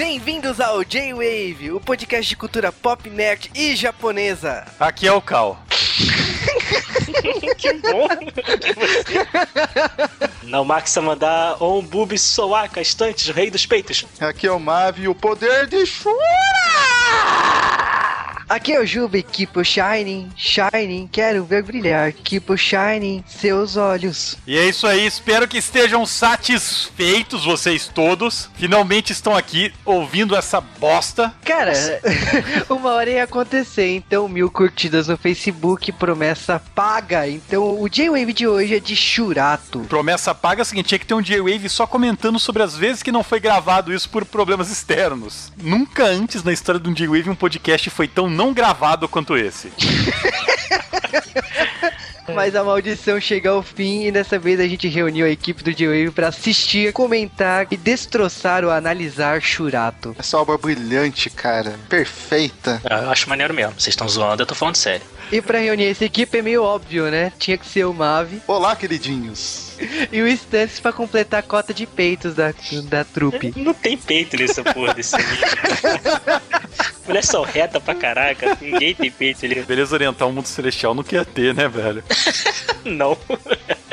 Bem-vindos ao J-Wave, o podcast de cultura pop, nerd e japonesa. Aqui é o Cal. que bom. Não, Max mandar um boob soaca, estantes, rei dos peitos. Aqui é o Mavi, o poder de Shura! Aqui é o Jubi, keep o shining, shining, quero ver brilhar, keep o shining, seus olhos. E é isso aí, espero que estejam satisfeitos vocês todos. Finalmente estão aqui ouvindo essa bosta. Cara, uma hora ia acontecer, então mil curtidas no Facebook, promessa paga. Então o J-Wave de hoje é de Churato. Promessa paga é o seguinte, tinha que ter um J-Wave só comentando sobre as vezes que não foi gravado isso por problemas externos. Nunca antes na história de um J-Wave um podcast foi tão não gravado quanto esse. Mas a maldição chega ao fim e dessa vez a gente reuniu a equipe do J-Wave pra assistir, comentar e destroçar ou analisar Churato. Essa obra brilhante, cara. Perfeita. Eu acho maneiro mesmo. Vocês estão zoando, eu tô falando sério. E pra reunir essa equipe é meio óbvio, né? Tinha que ser o Mavi Olá, queridinhos. e o Stannis pra completar a cota de peitos da, da trupe. Não tem peito nessa porra desse. Mulher só reta pra caraca. Ninguém tem peito ali. Beleza orientar o mundo celestial não quer ter, né, velho? Não.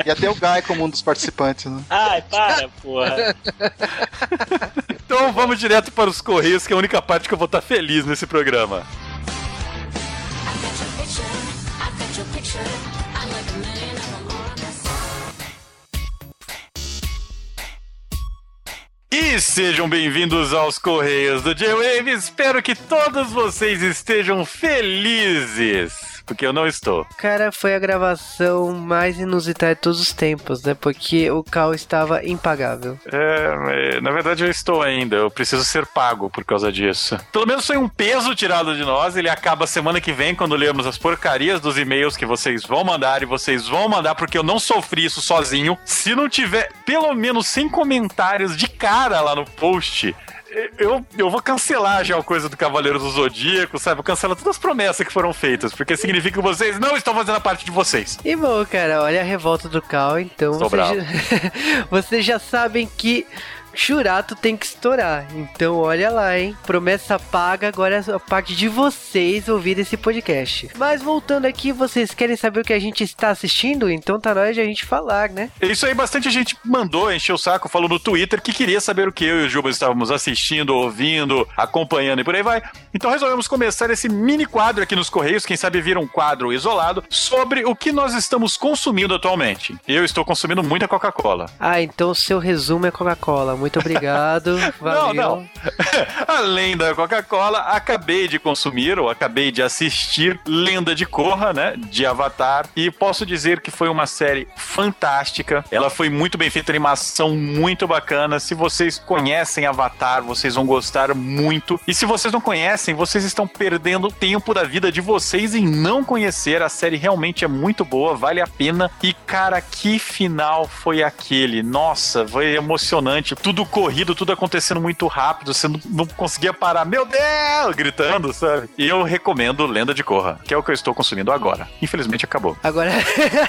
E até o Guy como um dos participantes, né? Ai, para, porra. Então vamos direto para os Correios, que é a única parte que eu vou estar feliz nesse programa. E sejam bem-vindos aos Correios do J-Wave. Espero que todos vocês estejam felizes. Porque eu não estou. Cara, foi a gravação mais inusitada de todos os tempos, né? Porque o Cal estava impagável. É, mas, na verdade eu estou ainda. Eu preciso ser pago por causa disso. Pelo menos foi um peso tirado de nós. Ele acaba semana que vem quando lermos as porcarias dos e-mails que vocês vão mandar e vocês vão mandar porque eu não sofri isso sozinho. Se não tiver pelo menos 100 comentários de cara lá no post, eu, eu vou cancelar já a coisa do Cavaleiro do Zodíaco, sabe? Eu cancelo todas as promessas que foram feitas, porque significa que vocês não estão fazendo a parte de vocês. E bom, cara, olha a revolta do Cal, então vocês já, vocês já sabem que Churato tem que estourar. Então olha lá, hein? Promessa paga, agora é a parte de vocês ouvir esse podcast. Mas voltando aqui, vocês querem saber o que a gente está assistindo? Então tá na hora de a gente falar, né? Isso aí, bastante gente mandou, encheu o saco, falou no Twitter que queria saber o que eu e o Juba estávamos assistindo, ouvindo, acompanhando e por aí vai. Então resolvemos começar esse mini quadro aqui nos Correios, quem sabe vira um quadro isolado, sobre o que nós estamos consumindo atualmente. Eu estou consumindo muita Coca-Cola. Ah, então o seu resumo é Coca-Cola. Muito obrigado. Valeu. Não, não. Além da Coca-Cola, acabei de consumir ou acabei de assistir Lenda de Korra, né? De Avatar. E posso dizer que foi uma série fantástica. Ela foi muito bem feita, animação muito bacana. Se vocês conhecem Avatar, vocês vão gostar muito. E se vocês não conhecem, vocês estão perdendo tempo da vida de vocês em não conhecer. A série realmente é muito boa, vale a pena. E cara, que final foi aquele? Nossa, foi emocionante. Tudo corrido, tudo acontecendo muito rápido. Você não, não conseguia parar. Meu Deus! Gritando, sabe? E eu recomendo Lenda de Korra, que é o que eu estou consumindo agora. Infelizmente acabou. Agora,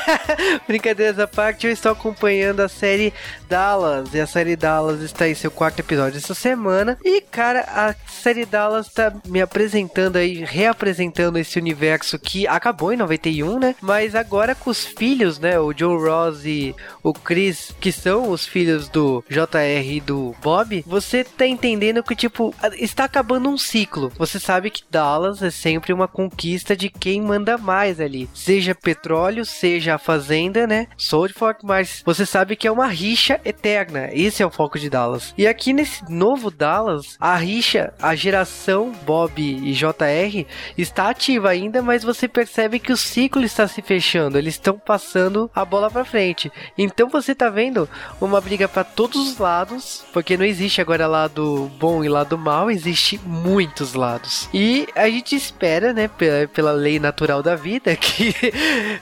brincadeiras à parte, eu estou acompanhando a série Dallas. E a série Dallas está em seu quarto episódio essa semana. E, cara, a série Dallas está me apresentando aí, reapresentando esse universo que acabou em 91, né? Mas agora com os filhos, né? O Joe Ross e o Chris, que são os filhos do JR e do Bob, você tá entendendo que, tipo, está acabando um ciclo. Você sabe que Dallas é sempre uma conquista de quem manda mais ali. Seja petróleo, seja a fazenda, né? Swordfork, mas você sabe que é uma rixa eterna. Esse é o foco de Dallas. E aqui nesse novo Dallas, a rixa, a geração Bob e JR está ativa ainda, mas você percebe que o ciclo está se fechando. Eles estão passando a bola para frente. Então você tá vendo uma briga para todos os lados, porque não existe agora lado bom e lado mal, existe muitos lados. E a gente espera, né, pela, pela lei natural da vida, que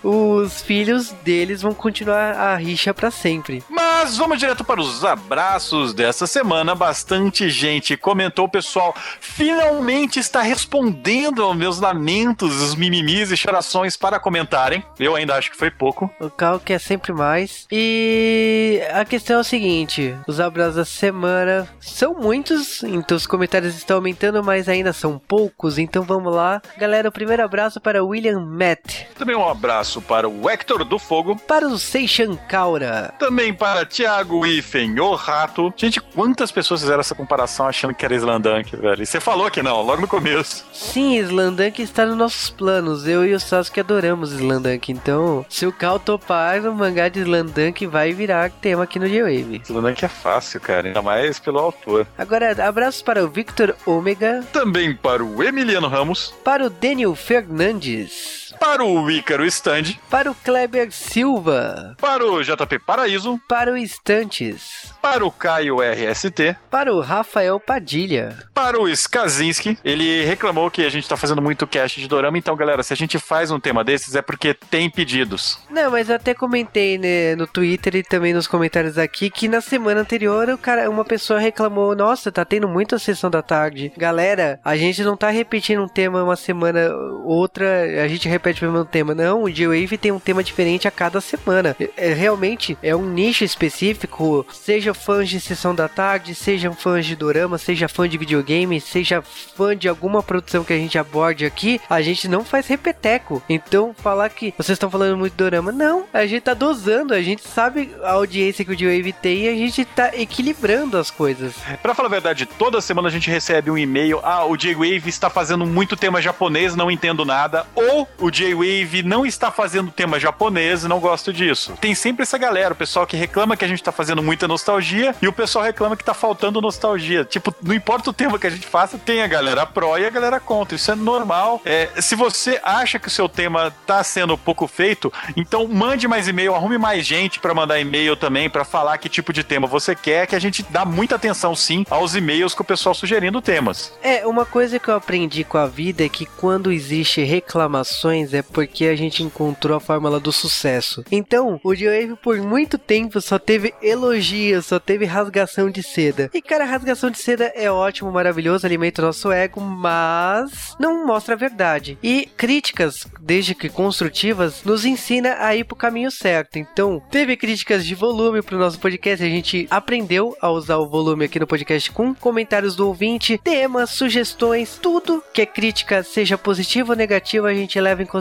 os filhos deles vão continuar a rixa para sempre. Mas vamos direto para os abraços dessa semana. Bastante gente comentou, o pessoal finalmente está respondendo aos meus lamentos, os mimimis e chorações para comentarem. Eu ainda acho que foi pouco. O Cal quer sempre mais. E a questão é o seguinte: os abraços da semana são muitos, então os comentários estão aumentando, mas ainda são poucos. Então vamos lá. Galera, o primeiro abraço para William Matt. Também um abraço para o Hector do Fogo. Para o Seishan Kaura. Também para Thiago Ifen, o Rato. Gente, quantas pessoas fizeram essa comparação achando que era Slandunk, velho? E você falou que não, logo no começo. Sim, Slandunk está nos nossos planos. Eu e o Sasuke adoramos Slandunk. Então, se o Cal topar, o mangá de Slandunk vai virar tema aqui no J-Wave. Slandunk é fácil, cara. Ainda mais pelo autor. Agora, abraços para o Victor Ômega. Também para o Emiliano Ramos. Para o Daniel Fernandes. Para o Ícaro Stand. Para o Kleber Silva. Para o JP Paraíso. Para o Estantes. Para o Caio RST. Para o Rafael Padilha. Para o Skazinski. Ele reclamou que a gente tá fazendo muito cast de dorama. Então, galera, se a gente faz um tema desses é porque tem pedidos. Não, mas eu até comentei né, no Twitter e também nos comentários aqui que na semana anterior o cara, uma pessoa reclamou: Nossa, tá tendo muita sessão da tarde. Galera, a gente não tá repetindo um tema uma semana, outra, a gente repete o mesmo tema. Não, o G-Wave tem um tema diferente a cada semana. É, realmente é um nicho específico, seja fãs de sessão da tarde, sejam fãs de dorama, seja fã de videogame, seja fã de alguma produção que a gente aborde aqui, a gente não faz repeteco. Então, falar que vocês estão falando muito de dorama, não, a gente tá dosando, a gente sabe a audiência que o G-Wave tem e a gente tá equilibrando as coisas. Pra falar a verdade, toda semana a gente recebe um e-mail: ah, o J-Wave está fazendo muito tema japonês, não entendo nada, ou o J-Wave não está fazendo tema japonês, não gosto disso. Tem sempre essa galera, o pessoal que reclama que a gente tá fazendo muita nostalgia e o pessoal reclama que tá faltando nostalgia. Tipo, não importa o tema que a gente faça, tem a galera pró e a galera contra. Isso é normal. É, se você acha que o seu tema tá sendo pouco feito, então mande mais e-mail, arrume mais gente para mandar e-mail também, para falar que tipo de tema você quer, que a gente dá muita atenção sim aos e-mails com o pessoal sugerindo temas. É, uma coisa que eu aprendi com a vida é que quando existe reclamações é porque a gente encontrou a fórmula do sucesso. Então, o J-Wave por muito tempo só teve elogios, só teve rasgação de seda. E cara, rasgação de seda é ótimo, maravilhoso, alimenta o nosso ego, mas não mostra a verdade. E críticas, desde que construtivas, nos ensina a ir pro caminho certo. Então, teve críticas de volume pro nosso podcast, a gente aprendeu a usar o volume aqui no podcast com comentários do ouvinte, temas, sugestões, tudo que é crítica, seja positiva ou negativa, a gente leva em consideração.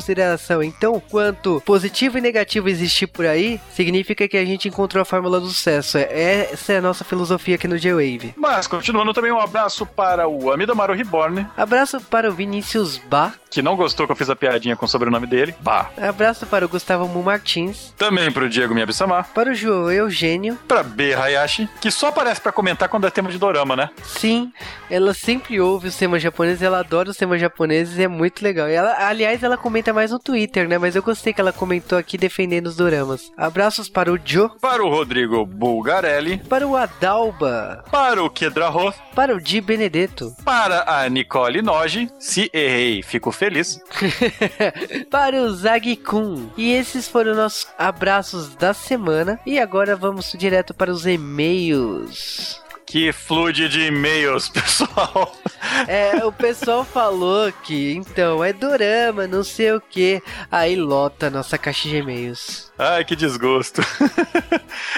Então, quanto positivo e negativo existir por aí, significa que a gente encontrou a fórmula do sucesso. É, essa é a nossa filosofia aqui no J-Wave. Mas, continuando também, um abraço para o Amidamaru Reborn, Abraço para o Vinícius Bá. que não gostou que eu fiz a piadinha com o sobrenome dele. Bah. Abraço para o Gustavo Mu Martins. Também pro Diego Miyabisama, Para o João Eugênio. pra B Hayashi, que só aparece pra comentar quando é tema de dorama, né? Sim, ela sempre ouve os temas japoneses, ela adora os temas japoneses é muito legal. E ela, aliás, ela comenta mais no Twitter, né? Mas eu gostei que ela comentou aqui defendendo os doramas. Abraços para o Joe, Para o Rodrigo Bulgarelli, para o Adalba, para o Kedraho, para o Di Benedetto, para a Nicole Noji, se errei, fico feliz. para o Zag-kun. E esses foram nossos abraços da semana. E agora vamos direto para os e-mails. Que flude de e-mails, pessoal. É, o pessoal falou que então é dorama, não sei o que. Aí lota a nossa caixa de e-mails. Ai, que desgosto.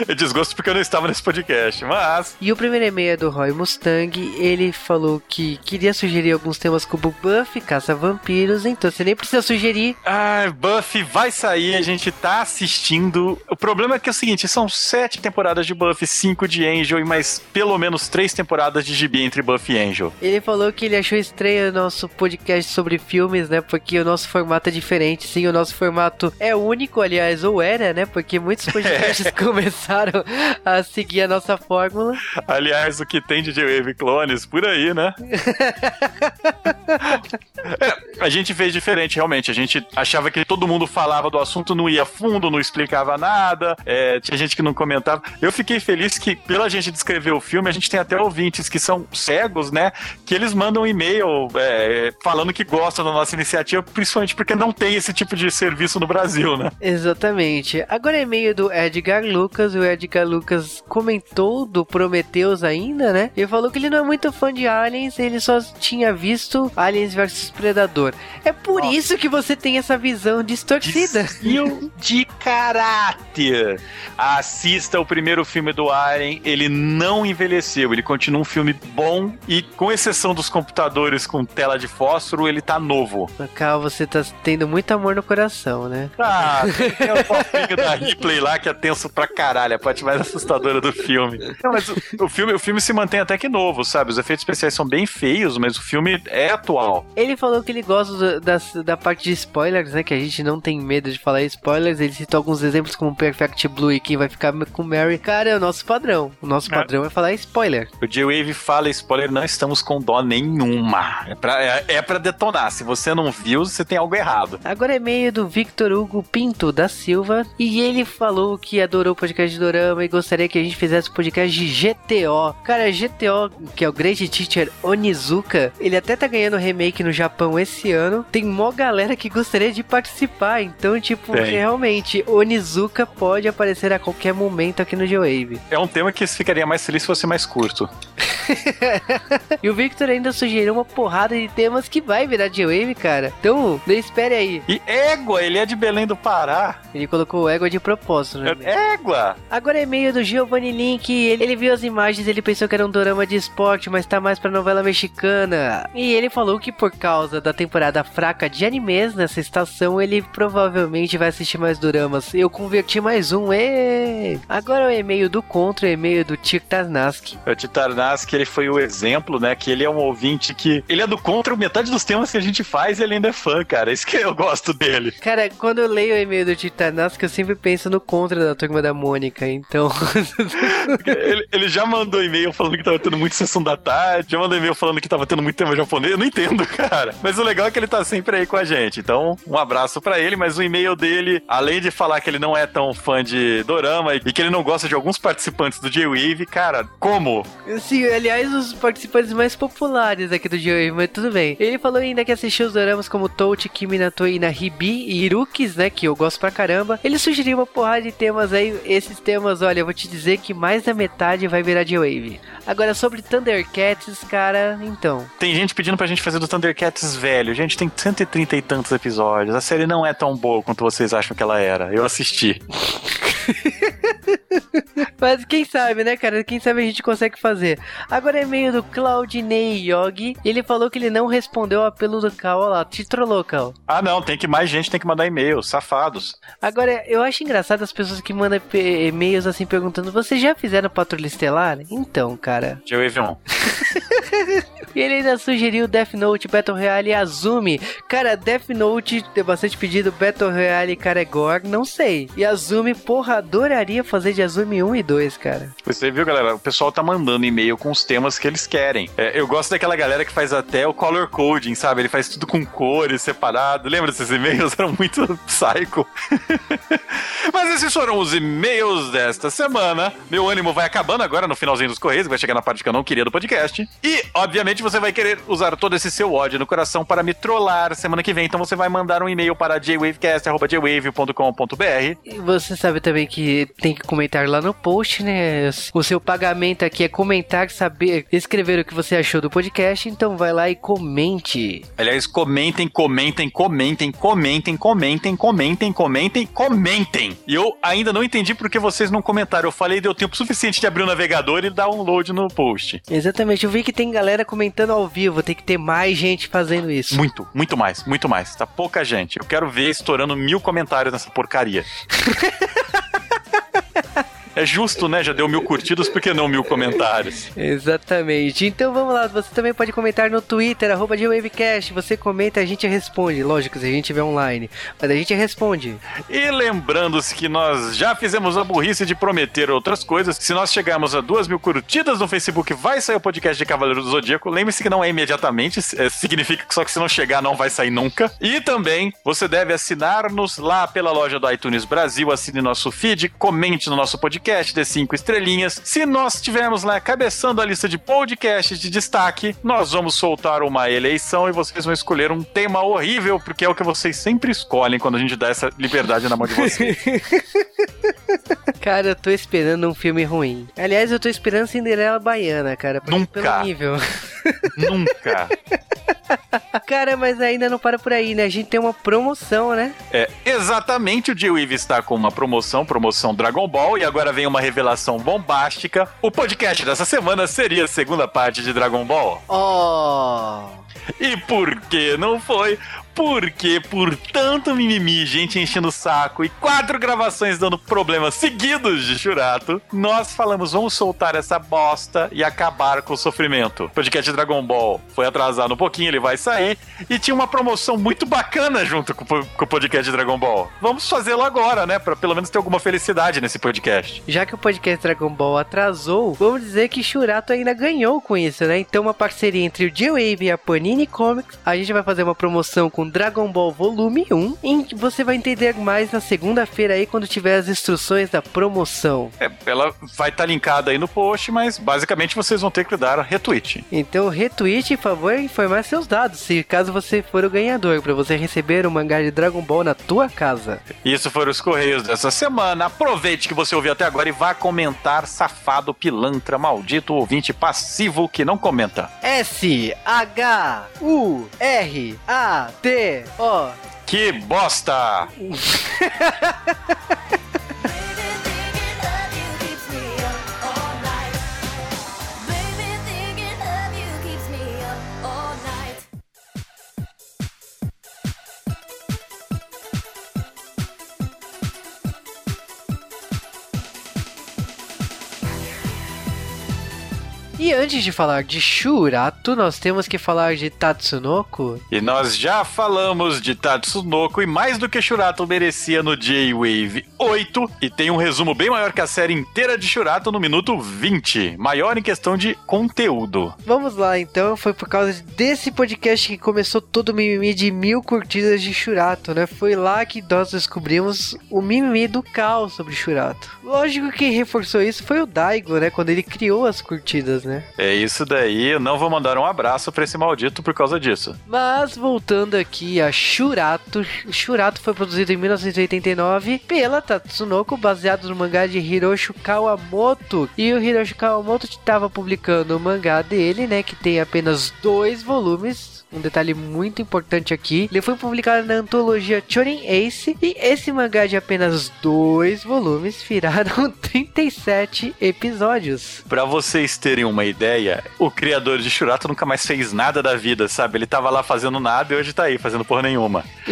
é desgosto porque eu não estava nesse podcast, mas. E o primeiro e-mail é do Roy Mustang. Ele falou que queria sugerir alguns temas como Buffy, Caça Vampiros. Então você nem precisa sugerir. Ai, Buffy vai sair, a gente tá assistindo. O problema é que é o seguinte: são sete temporadas de Buffy, cinco de Angel e mais pelo menos três temporadas de gibi entre Buffy e Angel. Ele falou que ele achou estranho o nosso podcast sobre filmes, né? Porque o nosso formato é diferente. Sim, o nosso formato é único, aliás, ou era, né? Porque muitos podcasts começaram a seguir a nossa fórmula. Aliás, o que tem de J-Wave Clones por aí, né? É, a gente fez diferente, realmente. A gente achava que todo mundo falava do assunto, não ia fundo, não explicava nada. é, tinha gente que não comentava. Eu fiquei feliz que, pela gente descrever o filme, a gente tem até ouvintes que são cegos, né? Que eles mandam um e-mail é, falando que gostam da nossa iniciativa, principalmente porque não tem esse tipo de serviço no Brasil, né? Exatamente. Agora é e-mail do Edgar Lucas. O Edgar Lucas comentou do Prometheus ainda, né? Ele falou que ele não é muito fã de Aliens, ele só tinha visto Aliens vs Predador. É por Nossa. isso que você tem essa visão distorcida. Desvio de caráter. Assista o primeiro filme do Alien, ele não envelheceu, ele continua um filme bom e, com exceção dos computadores com tela de fósforo, ele tá novo. Cal, você tá tendo muito amor no coração, né? Ah, o fofinho da Ripley lá que é tenso pra caralho, a parte mais assustadora do filme. Não, mas o, o filme. O filme se mantém até que novo, sabe? Os efeitos especiais são bem feios, mas o filme é atual. Ele falou que ele gosta das- da parte de spoilers, né? Que a gente não tem medo de falar spoilers. Ele citou alguns exemplos como Perfect Blue e quem vai ficar com Mary. Cara, é o nosso padrão. O nosso É. padrão é falar spoiler. O J-Wave fala spoiler, não estamos com dó nenhuma. É pra, é, é pra detonar. Se você não viu, você tem algo errado. Agora é meio do Victor Hugo Pinto da Silva. E ele falou que adorou o podcast de Dorama e gostaria que a gente fizesse o podcast de GTO. Cara, GTO, que é o Great Teacher Onizuka, ele até tá ganhando remake no Japão esse ano. Tem mó galera que gostaria de participar. Então, tipo, Tem. realmente, Onizuka pode aparecer a qualquer momento aqui no G-Wave. É um tema que ficaria mais feliz se fosse mais curto. E o Victor ainda sugeriu uma porrada de temas que vai virar G-Wave, cara. Então, não espere aí. E égua, ele é de Belém do Pará. Ele colocou o égua de propósito, né? É égua. Agora é e-mail do Giovanni Link. Ele, ele viu as imagens, ele pensou que era um dorama de esporte, mas tá mais pra novela mexicana. E ele falou que por causa da temporada fraca de animes nessa estação, ele provavelmente vai assistir mais doramas. Eu converti mais um, ê! Agora é o e-mail do Contra, o e-mail do Tic Tarnaski. O Titarnaski, ele foi o exemplo, né? Que ele é um ouvinte que. Ele é do contra metade dos temas que a gente faz e ele ainda é fã, cara. Isso que eu gosto dele. Cara, quando eu leio o e-mail do Tic Tarnaski, eu sempre penso no Contra da turma da Mônica, então. ele, ele já mandou e-mail falando que tava tendo muito sessão da tarde, já mandou e-mail falando que tava tendo muito tema japonês. Eu não entendo, cara. Mas o legal é que ele tá sempre aí com a gente. Então, um abraço pra ele, mas o e-mail dele, além de falar que ele não é tão fã de Dorama e que ele não gosta de alguns participantes do J-Wave, cara, como? Sim, aliás, os participantes mais populares aqui do Joey, mas tudo bem. Ele falou ainda que assistiu os doramas como Touch, Kimi no Toa, Hibi e Irukis, né, que eu gosto pra caramba. Ele sugeriu uma porrada de temas aí, esses temas, olha, eu vou te dizer que mais da metade vai virar J-Wave. Agora, sobre Thundercats, cara, então... Tem gente pedindo pra gente fazer do Thundercats velho. Gente, tem 130 e tantos episódios. A série não é tão boa quanto vocês acham que ela era. Eu assisti. Mas quem sabe, né, cara? Quem sabe a gente consegue fazer. Agora é meio do Claudinei Yogi. Ele falou que ele não respondeu o apelo do Cal. Olha lá, te trollou, Cal. Ah, não, tem que mais gente tem que mandar e-mail, safados. Agora, eu acho engraçado as pessoas que mandam e-mails assim perguntando: Vocês já fizeram Patrulha Estelar? Então, cara. J-Wave 1. E ele ainda sugeriu Death Note, Battle Royale e Azumi. Cara, Death Note tem bastante pedido, Battle Royale e Karegor, não sei. E Azumi, porra, adoraria fazer de Azumi 1 e 2, cara. Você viu, galera? O pessoal tá mandando e-mail com os temas que eles querem. É, eu gosto daquela galera que faz até o color coding, sabe? Ele faz tudo com cores separado. Lembra desses e-mails? Eram muito psycho. Mas esses foram os e-mails desta semana. Meu ânimo vai acabando agora no finalzinho dos Correios, vai chegar na parte que eu não queria do podcast. E, obviamente, você vai querer usar todo esse seu ódio no coração para me trollar semana que vem. Então você vai mandar um e-mail para jwavecast.jwave.com.br E você sabe também que tem que comentar lá no post, né? O seu pagamento aqui é comentar, saber, escrever o que você achou do podcast. Então vai lá e comente. Aliás, comentem, comentem, comentem, comentem, comentem, comentem, comentem, comentem. E eu ainda não entendi porque vocês não comentaram. Eu falei, deu tempo suficiente de abrir o navegador e dar um load no post. Exatamente, eu vi que tem galera comentando ao vivo, tem que ter mais gente fazendo isso. Muito, muito mais, muito mais. Tá pouca gente. Eu quero ver estourando mil comentários nessa porcaria. É justo, né? Já deu mil curtidas, por que não mil comentários? Exatamente. Então vamos lá, você também pode comentar no Twitter, arroba GWavecast. Você comenta, a gente responde. Lógico, se a gente estiver online. Mas a gente responde. E lembrando-se que nós já fizemos a burrice de prometer outras coisas. Se nós chegarmos a duas mil curtidas no Facebook, vai sair o podcast de Cavaleiro do Zodíaco. Lembre-se que não é imediatamente, é, significa que só que se não chegar não vai sair nunca. E também você deve assinar-nos lá pela loja do iTunes Brasil, assine nosso feed, comente no nosso podcast podcast de 5 estrelinhas. Se nós estivermos lá cabeçando a lista de podcasts de destaque, nós vamos soltar uma eleição e vocês vão escolher um tema horrível, porque é o que vocês sempre escolhem quando a gente dá essa liberdade na mão de vocês. Cara, eu tô esperando um filme ruim. Aliás, eu tô esperando Cinderela Baiana, cara. Nunca. Pelo nível. Nunca. Cara, mas ainda não para por aí, né? A gente tem uma promoção, né? É, exatamente o G-Wave está com uma promoção, promoção Dragon Ball, e agora vem uma revelação bombástica. O podcast dessa semana seria a segunda parte de Dragon Ball. Oh! E por que não foi? Porque por tanto mimimi, gente enchendo o saco e quatro gravações dando problemas seguidos de Churato, nós falamos, vamos soltar essa bosta e acabar com o sofrimento. O podcast Dragon Ball foi atrasado um pouquinho, ele vai sair, e tinha uma promoção muito bacana junto com, com o podcast Dragon Ball. Vamos fazê-lo agora, né? Pra pelo menos ter alguma felicidade nesse podcast. Já que o podcast Dragon Ball atrasou, vamos dizer que Churato ainda ganhou com isso, né? Então, uma parceria entre o G-Wave e a Panini Comics, a gente vai fazer uma promoção com Dragon Ball Volume 1. E você vai entender mais na segunda-feira aí, quando tiver as instruções da promoção. É, ela vai estar linkada aí no post, mas basicamente vocês vão ter que dar retweet. Então, retweet, por favor, e informar seus dados, se caso você for o ganhador, para você receber o mangá de Dragon Ball na tua casa. Isso foram os Correios dessa semana. Aproveite que você ouviu até agora e vá comentar, safado, pilantra, maldito, ouvinte passivo que não comenta. S H U R A T O Que bosta! E antes de falar de Shurato, nós temos que falar de Tatsunoko. E nós já falamos de Tatsunoko e mais do que Shurato merecia no J-Wave 8. E tem um resumo bem maior que a série inteira de Shurato no minuto 20. Maior em questão de conteúdo. Vamos lá, então. Foi por causa desse podcast que começou todo o mimimi de mil curtidas de Shurato, né? Foi lá que nós descobrimos o mimimi do caos sobre Shurato. Lógico que quem reforçou isso foi o Daigo, né? Quando ele criou as curtidas, né? É isso daí. Eu não vou mandar um abraço pra esse maldito por causa disso. Mas voltando aqui a Shurato, Shurato foi produzido em 1989 pela Tatsunoko, baseado no mangá de Hiroshi Kawamoto. E o Hiroshi Kawamoto estava publicando o mangá dele, né, que tem apenas dois volumes. Um detalhe muito importante aqui, ele foi publicado na antologia Chorin Ace e esse mangá de apenas dois volumes viraram 37 episódios. Pra vocês terem uma ideia, o criador de Shurato nunca mais fez nada da vida, sabe? Ele tava lá fazendo nada e hoje tá aí fazendo porra nenhuma.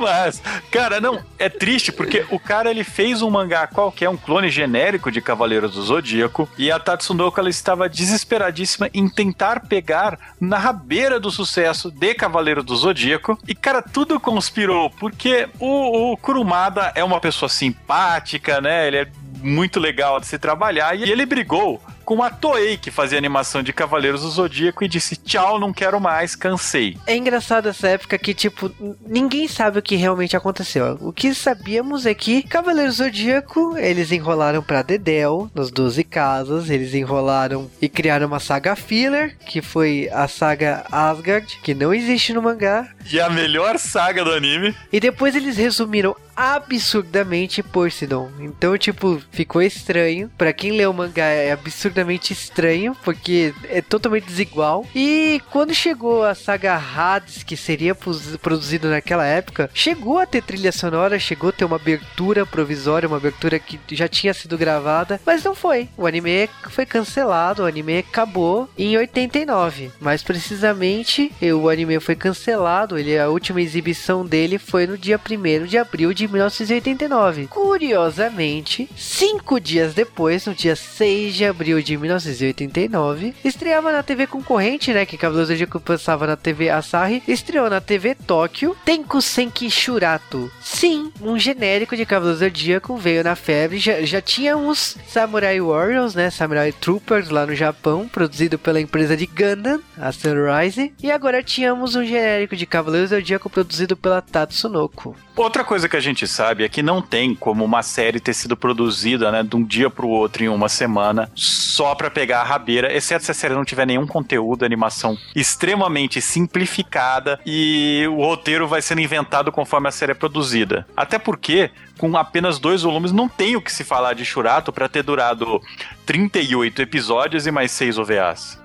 Mas, cara, não, é triste porque o cara ele fez um mangá qualquer, um clone genérico de Cavaleiros do Zodíaco, e a Tatsunoko ela estava desesperadíssima em tentar pegar na rabeira do sucesso de Cavaleiro do Zodíaco. E, cara, tudo conspirou, porque o, o Kurumada é uma pessoa simpática, né? Ele é muito legal de se trabalhar, e ele brigou com a Toei, que fazia animação de Cavaleiros do Zodíaco, e disse: Tchau, não quero mais, cansei. É engraçado essa época que, tipo, ninguém sabe o que realmente aconteceu. O que sabíamos é que Cavaleiro Zodíaco, eles enrolaram pra Dedel, nas 12 casas, eles enrolaram e criaram uma saga filler, que foi a saga Asgard, que não existe no mangá. E a melhor saga do anime. E depois eles resumiram absurdamente Poseidon. Então, tipo, ficou estranho. Pra quem lê o mangá é absurdamente estranho, porque é totalmente desigual. E quando chegou a saga Hades, que seria produzido naquela época, chegou a ter trilha sonora, chegou a ter uma abertura provisória, uma abertura que já tinha sido gravada, mas não foi. O anime foi cancelado, o anime acabou em 89. Mais precisamente, o anime foi cancelado, ele a última exibição dele foi no dia 1 de abril de 1989. Curiosamente, cinco dias depois, no dia 6 de abril de 1989, estreava na TV concorrente, né, que Cavaleiros do Zodíaco passava na TV Asahi, estreou na TV Tóquio Tenku Senki Shurato Sim, um genérico de Cavaleiro Zodíaco veio na febre. Já, já tinha uns Samurai Warriors, né? Samurai Troopers lá no Japão, produzido pela empresa de Gundam, a Sunrise. E agora tínhamos um genérico de Cavaleiro Zodíaco produzido pela Tatsunoko. Outra coisa que a gente sabe é que não tem como uma série ter sido produzida, né, de um dia pro outro em uma semana, só pra pegar a rabeira, exceto se a série não tiver nenhum conteúdo, animação extremamente simplificada e o roteiro vai sendo inventado conforme a série é produzida. Até porque, com apenas dois volumes, não tem o que se falar de Shurato pra ter durado 38 episódios e mais 6 OVAs.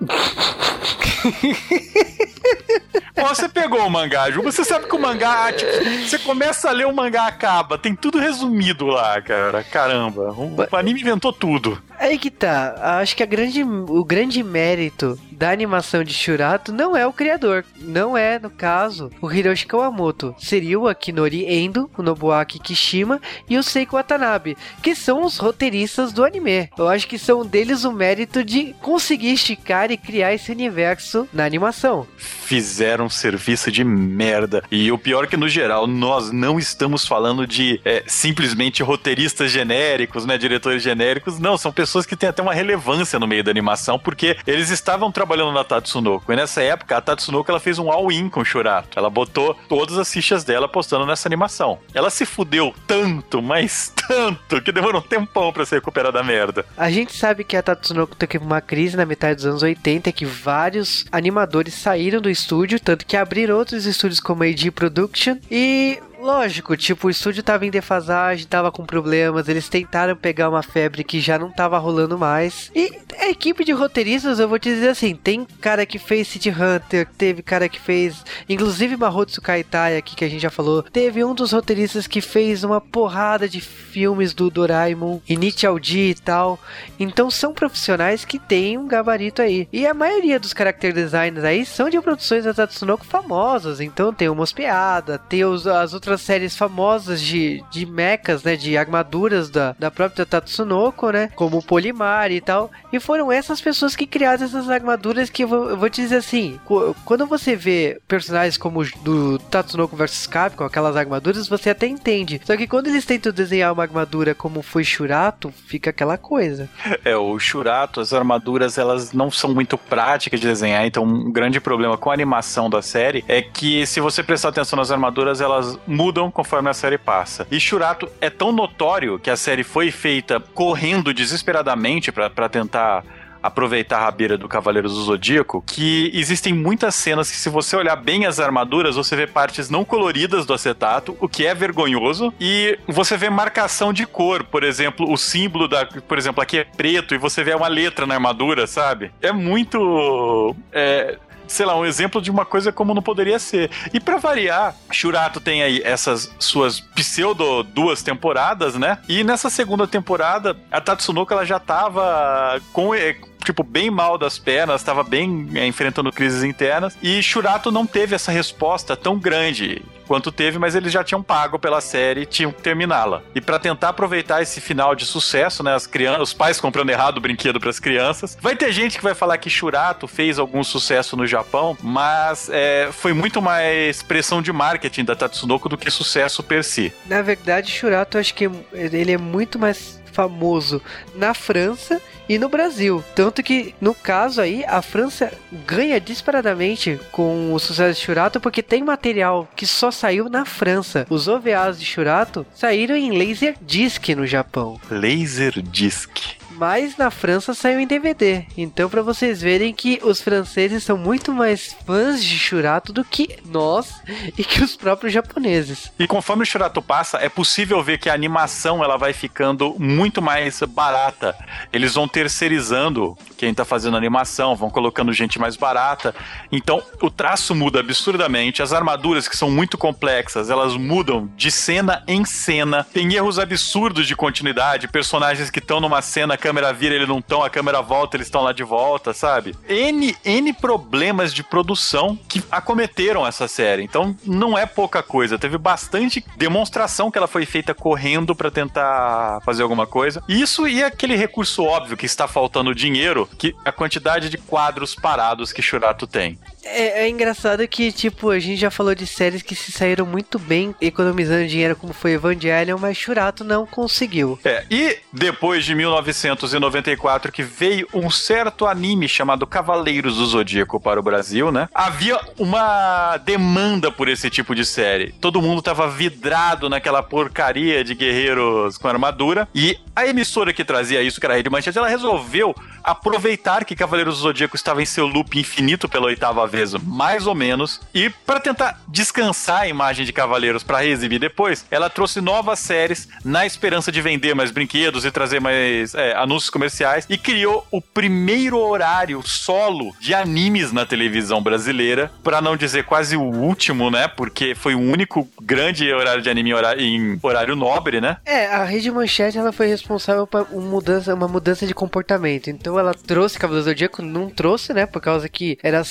Pô, Você pegou o mangá, Ju, você sabe que o mangá, tipo, você começa a ler o mangá acaba, tem tudo resumido lá, cara. Caramba, o anime inventou tudo. Aí que tá, acho que a grande, o grande mérito da animação de Shurato não é o criador, não é, no caso, o Hiroshi Kawamoto. Seria o Akinori Endo, o Nobuaki Kishima e o Seiko Watanabe, que são os roteiristas do anime. Eu acho que são deles o mérito de conseguir esticar e criar esse universo na animação. Fizeram um serviço de merda. E o pior é que, no geral, nós não estamos falando de é, simplesmente roteiristas genéricos, né? Diretores genéricos. Não, são pessoas que têm até uma relevância no meio da animação, porque eles estavam trabalhando na Tatsunoko. E nessa época, a Tatsunoko ela fez um all-in com o Shurato. Ela botou todas as fichas dela postando nessa animação. Ela se fudeu tanto, mas tanto, que demorou um tempão pra se recuperar da merda. A gente sabe que a Tatsunoko teve uma crise na metade dos anos 80, que vários animadores saíram do estúdio, tanto que abriram outros estúdios como a AD Production e Lógico, tipo, o estúdio tava em defasagem, tava com problemas, eles tentaram pegar uma febre que já não tava rolando mais. E a equipe de roteiristas, eu vou te dizer assim, tem cara que fez City Hunter, teve cara que fez, inclusive Mahotsu Kaitai aqui que a gente já falou, teve um dos roteiristas que fez uma porrada de filmes do Doraemon, Initial D e tal. Então são profissionais que têm um gabarito aí. E a maioria dos character designers aí são de produções da Tatsunoko famosas, então tem o Mospeada, tem os, as outras séries famosas de, de mechas, né, de armaduras da, da própria Tatsunoko, né, como Polimar e tal. E foram essas pessoas que criaram essas armaduras que eu vou, eu vou te dizer assim, qu- quando você vê personagens como do Tatsunoko vs Capcom, aquelas armaduras, você até entende. Só que quando eles tentam desenhar uma armadura como foi Shurato, fica aquela coisa. É, o Shurato, as armaduras, elas não são muito práticas de desenhar, então um grande problema com a animação da série é que se você prestar atenção nas armaduras, elas mudam conforme a série passa. E Shurato é tão notório que a série foi feita correndo desesperadamente pra tentar aproveitar a rabeira do Cavaleiro do Zodíaco, que existem muitas cenas que se você olhar bem as armaduras, você vê partes não coloridas do acetato, o que é vergonhoso, e você vê marcação de cor, por exemplo, o símbolo da, por exemplo, aqui é preto e você vê uma letra na armadura, sabe? É muito é, sei lá, um exemplo de uma coisa como não poderia ser. E pra variar, Shurato tem aí essas suas pseudo duas temporadas, né? E nessa segunda temporada, a Tatsunoko ela já tava com eh, tipo bem mal das pernas, tava bem eh, enfrentando crises internas e Shurato não teve essa resposta tão grande quanto teve, mas eles já tinham pago pela série e tinham que terminá-la. E pra tentar aproveitar esse final de sucesso, né, as crianças, os pais comprando errado o brinquedo pras crianças. Vai ter gente que vai falar que Shurato fez algum sucesso no Japão, mas é, foi muito mais pressão de marketing da Tatsunoko do que sucesso per si. Na verdade, Shurato, acho que ele é muito mais famoso na França e no Brasil. Tanto que, no caso aí, a França ganha disparadamente com o sucesso de Shurato porque tem material que só saiu na França. Os OVAs de Shurato saíram em Laserdisc no Japão. Laserdisc. Mas na França saiu em DVD. Então, pra vocês verem que os franceses são muito mais fãs de Shurato do que nós e que os próprios japoneses. E conforme o Shurato passa, é possível ver que a animação ela vai ficando muito mais barata. Eles vão terceirizando quem tá fazendo animação, vão colocando gente mais barata. Então, o traço muda absurdamente, as armaduras que são muito complexas, elas mudam de cena em cena. Tem erros absurdos de continuidade, personagens que estão numa cena, câmera vira, eles não estão, a câmera volta, eles estão lá de volta, sabe? N N problemas de produção que acometeram essa série. Então, não é pouca coisa. Teve bastante demonstração que ela foi feita correndo pra tentar fazer alguma coisa. Isso e aquele recurso óbvio que está faltando dinheiro, que a quantidade de quadros parados que Shurato tem. É, é engraçado que, tipo, a gente já falou de séries que se saíram muito bem economizando dinheiro, como foi Evangelion, mas Churato não conseguiu. É, e depois de 1994, que veio um certo anime chamado Cavaleiros do Zodíaco para o Brasil, né? Havia uma demanda por esse tipo de série. Todo mundo tava vidrado naquela porcaria de guerreiros com armadura. E a emissora que trazia isso, que era a Rede Manchete, ela resolveu aproveitar que Cavaleiros do Zodíaco estava em seu loop infinito pela oitava vez, mais ou menos, e para tentar descansar a imagem de Cavaleiros para reexibir depois, ela trouxe novas séries na esperança de vender mais brinquedos e trazer mais é, anúncios comerciais e criou o primeiro horário solo de animes na televisão brasileira, para não dizer quase o último, né? Porque foi o único grande horário de anime em horário, nobre, né? É, a Rede Manchete ela foi responsável por uma mudança, uma mudança de comportamento. Então ela trouxe Cavaleiros do Zodíaco, não trouxe, né? Por causa que era a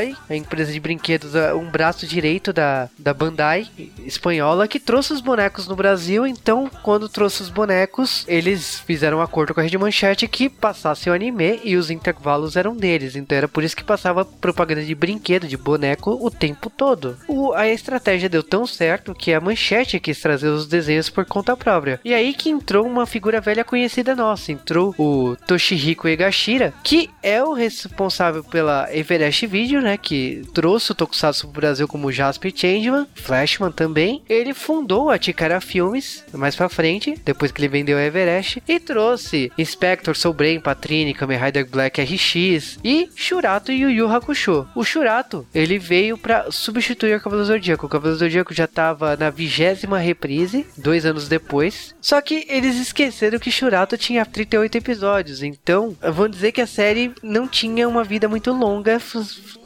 Santoy, a empresa de brinquedos, um braço direito da, da Bandai espanhola, que trouxe os bonecos no Brasil. Então, quando trouxe os bonecos, eles fizeram um acordo com a Rede Manchete que passasse o anime e os intervalos eram deles. Então era por isso que passava propaganda de brinquedo, de boneco, o tempo todo. O, a estratégia deu tão certo que a Manchete quis trazer os desenhos por conta própria. E aí que entrou uma figura velha conhecida nossa. Entrou o Toshihiko Egashira, que é o responsável pela Everest Video, né? Que trouxe o Tokusatsu pro Brasil como Jasper Changeman, Flashman também. Ele fundou a Chikara Filmes mais pra frente, depois que ele vendeu a Everest, e trouxe Inspector, Soul Brain, Patrine, Kamen Rider Black RX e Shurato e Yu Yu Hakusho. O Shurato, ele veio pra substituir o Cavaleiro Zodíaco. O Cavaleiro Zodíaco já tava na vigésima reprise, dois anos depois. Só que eles esqueceram que Shurato tinha 38 episódios, então vamos dizer que a série não tinha uma vida muito longa,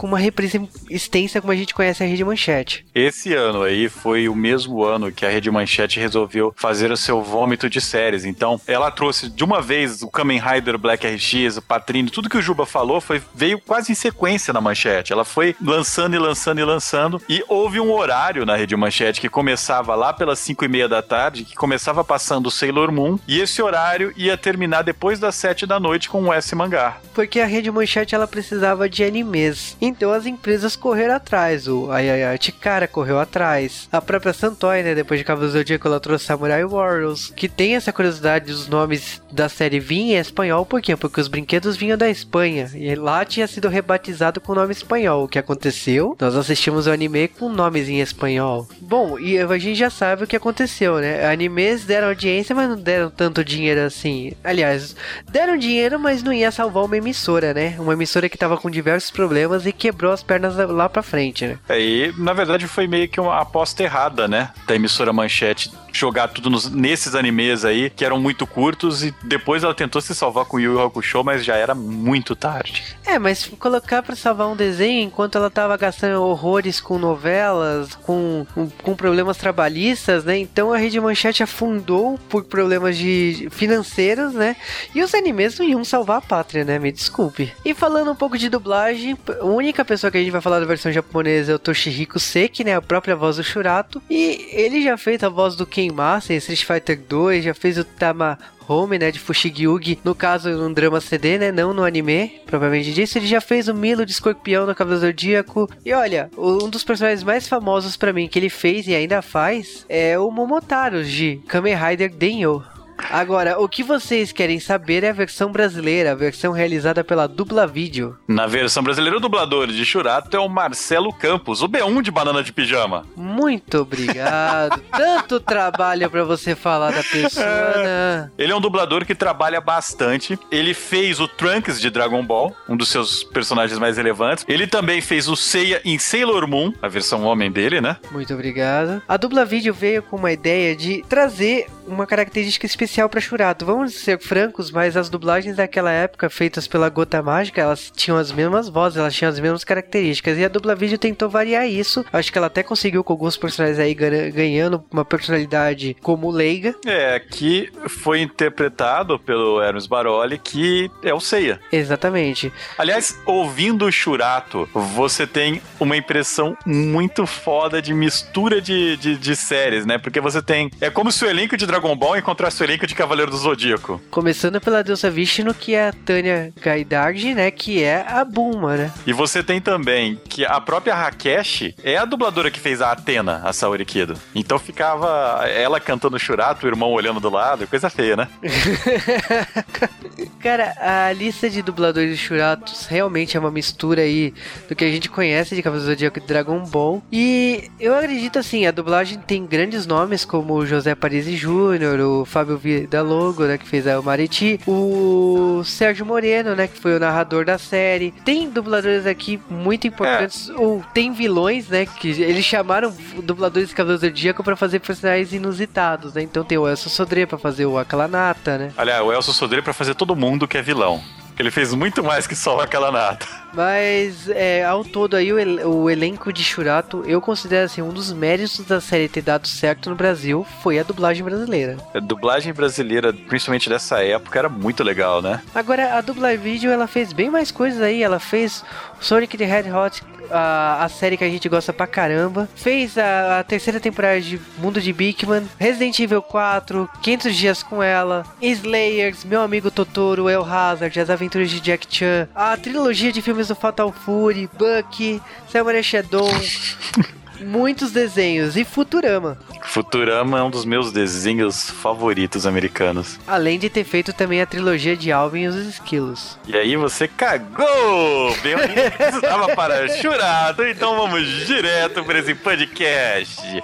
com uma reprise extensa como a gente conhece a Rede Manchete. Esse ano aí foi o mesmo ano que a Rede Manchete resolveu fazer o seu vômito de séries. Então, ela trouxe de uma vez o Kamen Rider Black RX, o Patrine, tudo que o Juba falou foi, veio quase em sequência na Manchete. Ela foi lançando e lançando e lançando. E houve um horário na Rede Manchete que começava lá pelas 5 e meia da tarde, que começava passando o Sailor Moon. E esse horário ia terminar depois das 7 da noite com o S Mangá. Porque a Rede Manchete ela precisava de animes. Então as empresas correram atrás. O a, a, a Chikara correu atrás. A própria Santoy, né? Depois de Cavaleiros do Zodíaco, ela trouxe Samurai Warriors. Que tem essa curiosidade dos nomes da série vinha em espanhol. Por quê? Porque os brinquedos vinham da Espanha. E lá tinha sido rebatizado com nome espanhol. O que aconteceu? Nós assistimos o anime com nomes em espanhol. Bom, e a gente já sabe o que aconteceu, né? Animes deram audiência, mas não deram tanto dinheiro assim. Aliás, deram dinheiro, mas não ia salvar uma emissora, né? Uma emissora que tava com diversos problemas e quebrou as pernas lá pra frente, né? Aí, na verdade, foi meio que uma aposta errada, né? Da emissora Manchete jogar tudo nos- nesses animes aí, que eram muito curtos, e depois ela tentou se salvar com o Yu Yu Hakusho, mas já era muito tarde. É, mas colocar pra salvar um desenho enquanto ela tava gastando horrores com novelas, com, com, com problemas trabalhistas, né? Então a Rede Manchete afundou por problemas de financeiros, né? E os animes não iam salvar a pátria, né? Me desculpe. E falando um pouco de dublagem, a única pessoa que a gente vai falar da versão japonesa é o Toshihiko Seki, né? A própria voz do Shurato. E ele já fez a voz do Ken Masa em Street Fighter 2, já fez o Tama Home, né, de Fushigi-Yugi, no caso num drama CD, né, não no anime, provavelmente disso, ele já fez o Milo de Escorpião no Cavaleiro Zodíaco, e olha, um dos personagens mais famosos pra mim que ele fez e ainda faz é o Momotaro de Kamen Rider Denyo. Agora, o que vocês querem saber é a versão brasileira, a versão realizada pela Dubla Vídeo. Na versão brasileira, o dublador de Shurato é o Marcelo Campos, o B1 de Banana de Pijama. Muito obrigado. Tanto trabalho pra você falar da pessoa, né? Ele é um dublador que trabalha bastante. Ele fez o Trunks de Dragon Ball, um dos seus personagens mais relevantes. Ele também fez o Seiya em Sailor Moon, a versão homem dele, né? Muito obrigado. A dubla vídeo veio com uma ideia de trazer uma característica especial para Churato. Vamos ser francos, mas as dublagens daquela época feitas pela Gota Mágica, elas tinham as mesmas vozes, elas tinham as mesmas características. E a dubla vídeo tentou variar isso. Acho que ela até conseguiu com alguns personagens aí ganha- ganhando uma personalidade como Leiga. É, que foi interpretado pelo Hermes Baroli, que é o Seiya. Exatamente. Aliás, ouvindo o Churato, você tem uma impressão muito foda de mistura de, de, de séries, né? Porque você tem. É como se o elenco de Dragon Ball encontrasse o elenco de de Cavaleiro do Zodíaco? Começando pela deusa Vishnu, que é a Tânia Gaidarji, né? Que é a Bulma, né? E você tem também que a própria Rakesh é a dubladora que fez a Atena, a Saori Kido. Então ficava ela cantando Churato, o irmão olhando do lado, coisa feia, né? Cara, a lista de dubladores de Churatos realmente é uma mistura aí do que a gente conhece de Cavaleiros do Zodíaco e Dragon Ball. E eu acredito assim, a dublagem tem grandes nomes como o José Parisi Júnior, o Fábio Vidalogo, né, que fez a Mariti, o Sérgio Moreno, né, que foi o narrador da série. Tem dubladores aqui muito importantes, ou tem vilões, né, que eles chamaram dubladores de Cavaleiros do Zodíaco pra fazer personagens inusitados, né? Então tem o Elson Sodré pra fazer o Akalanata, né? Aliás, o Elson Sodré pra fazer todo mundo que é vilão. Ele fez muito mais que só aquela nata. Mas, é, ao todo aí, o, el- o elenco de Churato, eu considero assim, um dos méritos da série ter dado certo no Brasil foi a dublagem brasileira. A dublagem brasileira, principalmente dessa época, era muito legal, né? Agora, a Dublar Video, ela fez bem mais coisas aí. Ela fez Sonic the Hedgehog, a, a série que a gente gosta pra caramba. Fez a, a terceira temporada de Mundo de Bigman, Resident Evil 4, 500 Dias com Ela, Slayers, Meu Amigo Totoro, El Hazard, As Aventuras de Jack Chan, a trilogia de filmes do Fatal Fury, Bucky, Samurai Shadow... Muitos desenhos e Futurama. Futurama é um dos meus desenhos favoritos americanos. Além de ter feito também a trilogia de Alvin e os Esquilos. E aí você cagou! Bem onde precisava para churado, então vamos direto para esse podcast.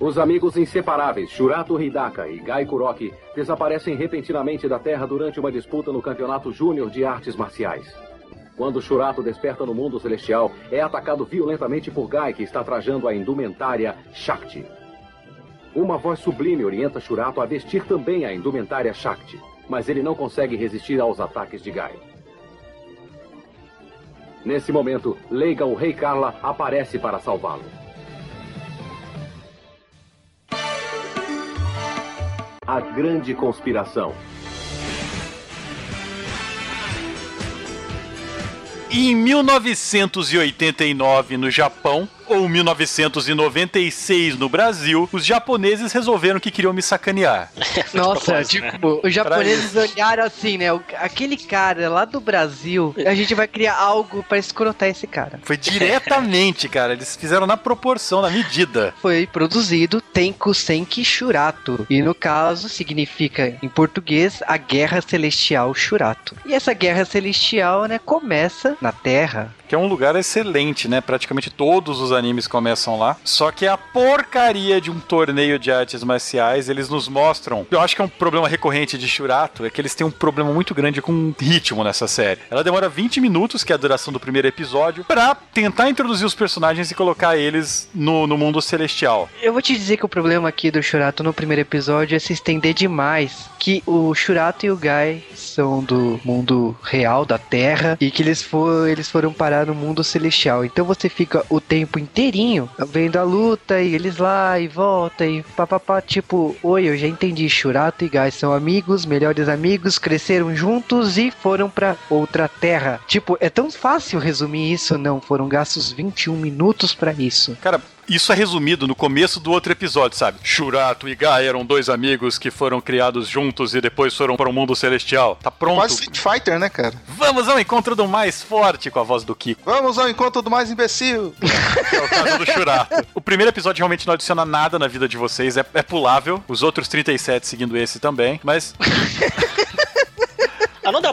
Os amigos inseparáveis Shurato Hidaka e Gai Kuroki desaparecem repentinamente da Terra durante uma disputa no Campeonato Júnior de Artes Marciais. Quando Shurato desperta no mundo celestial, é atacado violentamente por Gai, que está trajando a indumentária Shakti. Uma voz sublime orienta Shurato a vestir também a indumentária Shakti, mas ele não consegue resistir aos ataques de Gai. Nesse momento, Leiga, o Rei Karla, aparece para salvá-lo. A Grande Conspiração. Em 1989, no Japão, ou 1996 no Brasil, os japoneses resolveram que queriam me sacanear. Nossa, propósito, né? tipo, os japoneses olharam assim, né? Aquele cara lá do Brasil, a gente vai criar algo pra escrotar esse cara. Foi diretamente, cara. Eles fizeram na proporção, na medida. Foi produzido Tenku Senki Shurato. E no caso, significa, em português, a Guerra Celestial Shurato. E essa Guerra Celestial, né, começa na Terra. Que é um lugar excelente, né? Praticamente todos os animes começam lá. Só que a porcaria de um torneio de artes marciais, eles nos mostram. Eu acho que é um problema recorrente de Shurato, é que eles têm um problema muito grande com ritmo nessa série. Ela demora 20 minutos, que é a duração do primeiro episódio, pra tentar introduzir os personagens e colocar eles no, no mundo celestial. Eu vou te dizer que o problema aqui do Shurato no primeiro episódio é se estender demais. Que o Shurato e o Gai são do mundo real, da Terra, e que eles, for, eles foram parar no mundo celestial. Então você fica o tempo inteirinho vendo a luta, e eles lá e volta, e papapá, tipo, oi, eu já entendi. Shurato e Gai são amigos, melhores amigos, cresceram juntos e foram pra outra Terra. Tipo, é tão fácil resumir isso, não? Foram gastos 21 minutos pra isso. Cara, isso é resumido no começo do outro episódio, sabe? Shurato e Gai eram dois amigos que foram criados juntos e depois foram para o mundo celestial. Tá pronto? Quase Street Fighter, né, cara? Vamos ao encontro do mais forte com a voz do Kiko. Vamos ao encontro do mais imbecil. que é o caso do Shurato. O primeiro episódio realmente não adiciona nada na vida de vocês, é, é pulável. Os outros 37 seguindo esse também, mas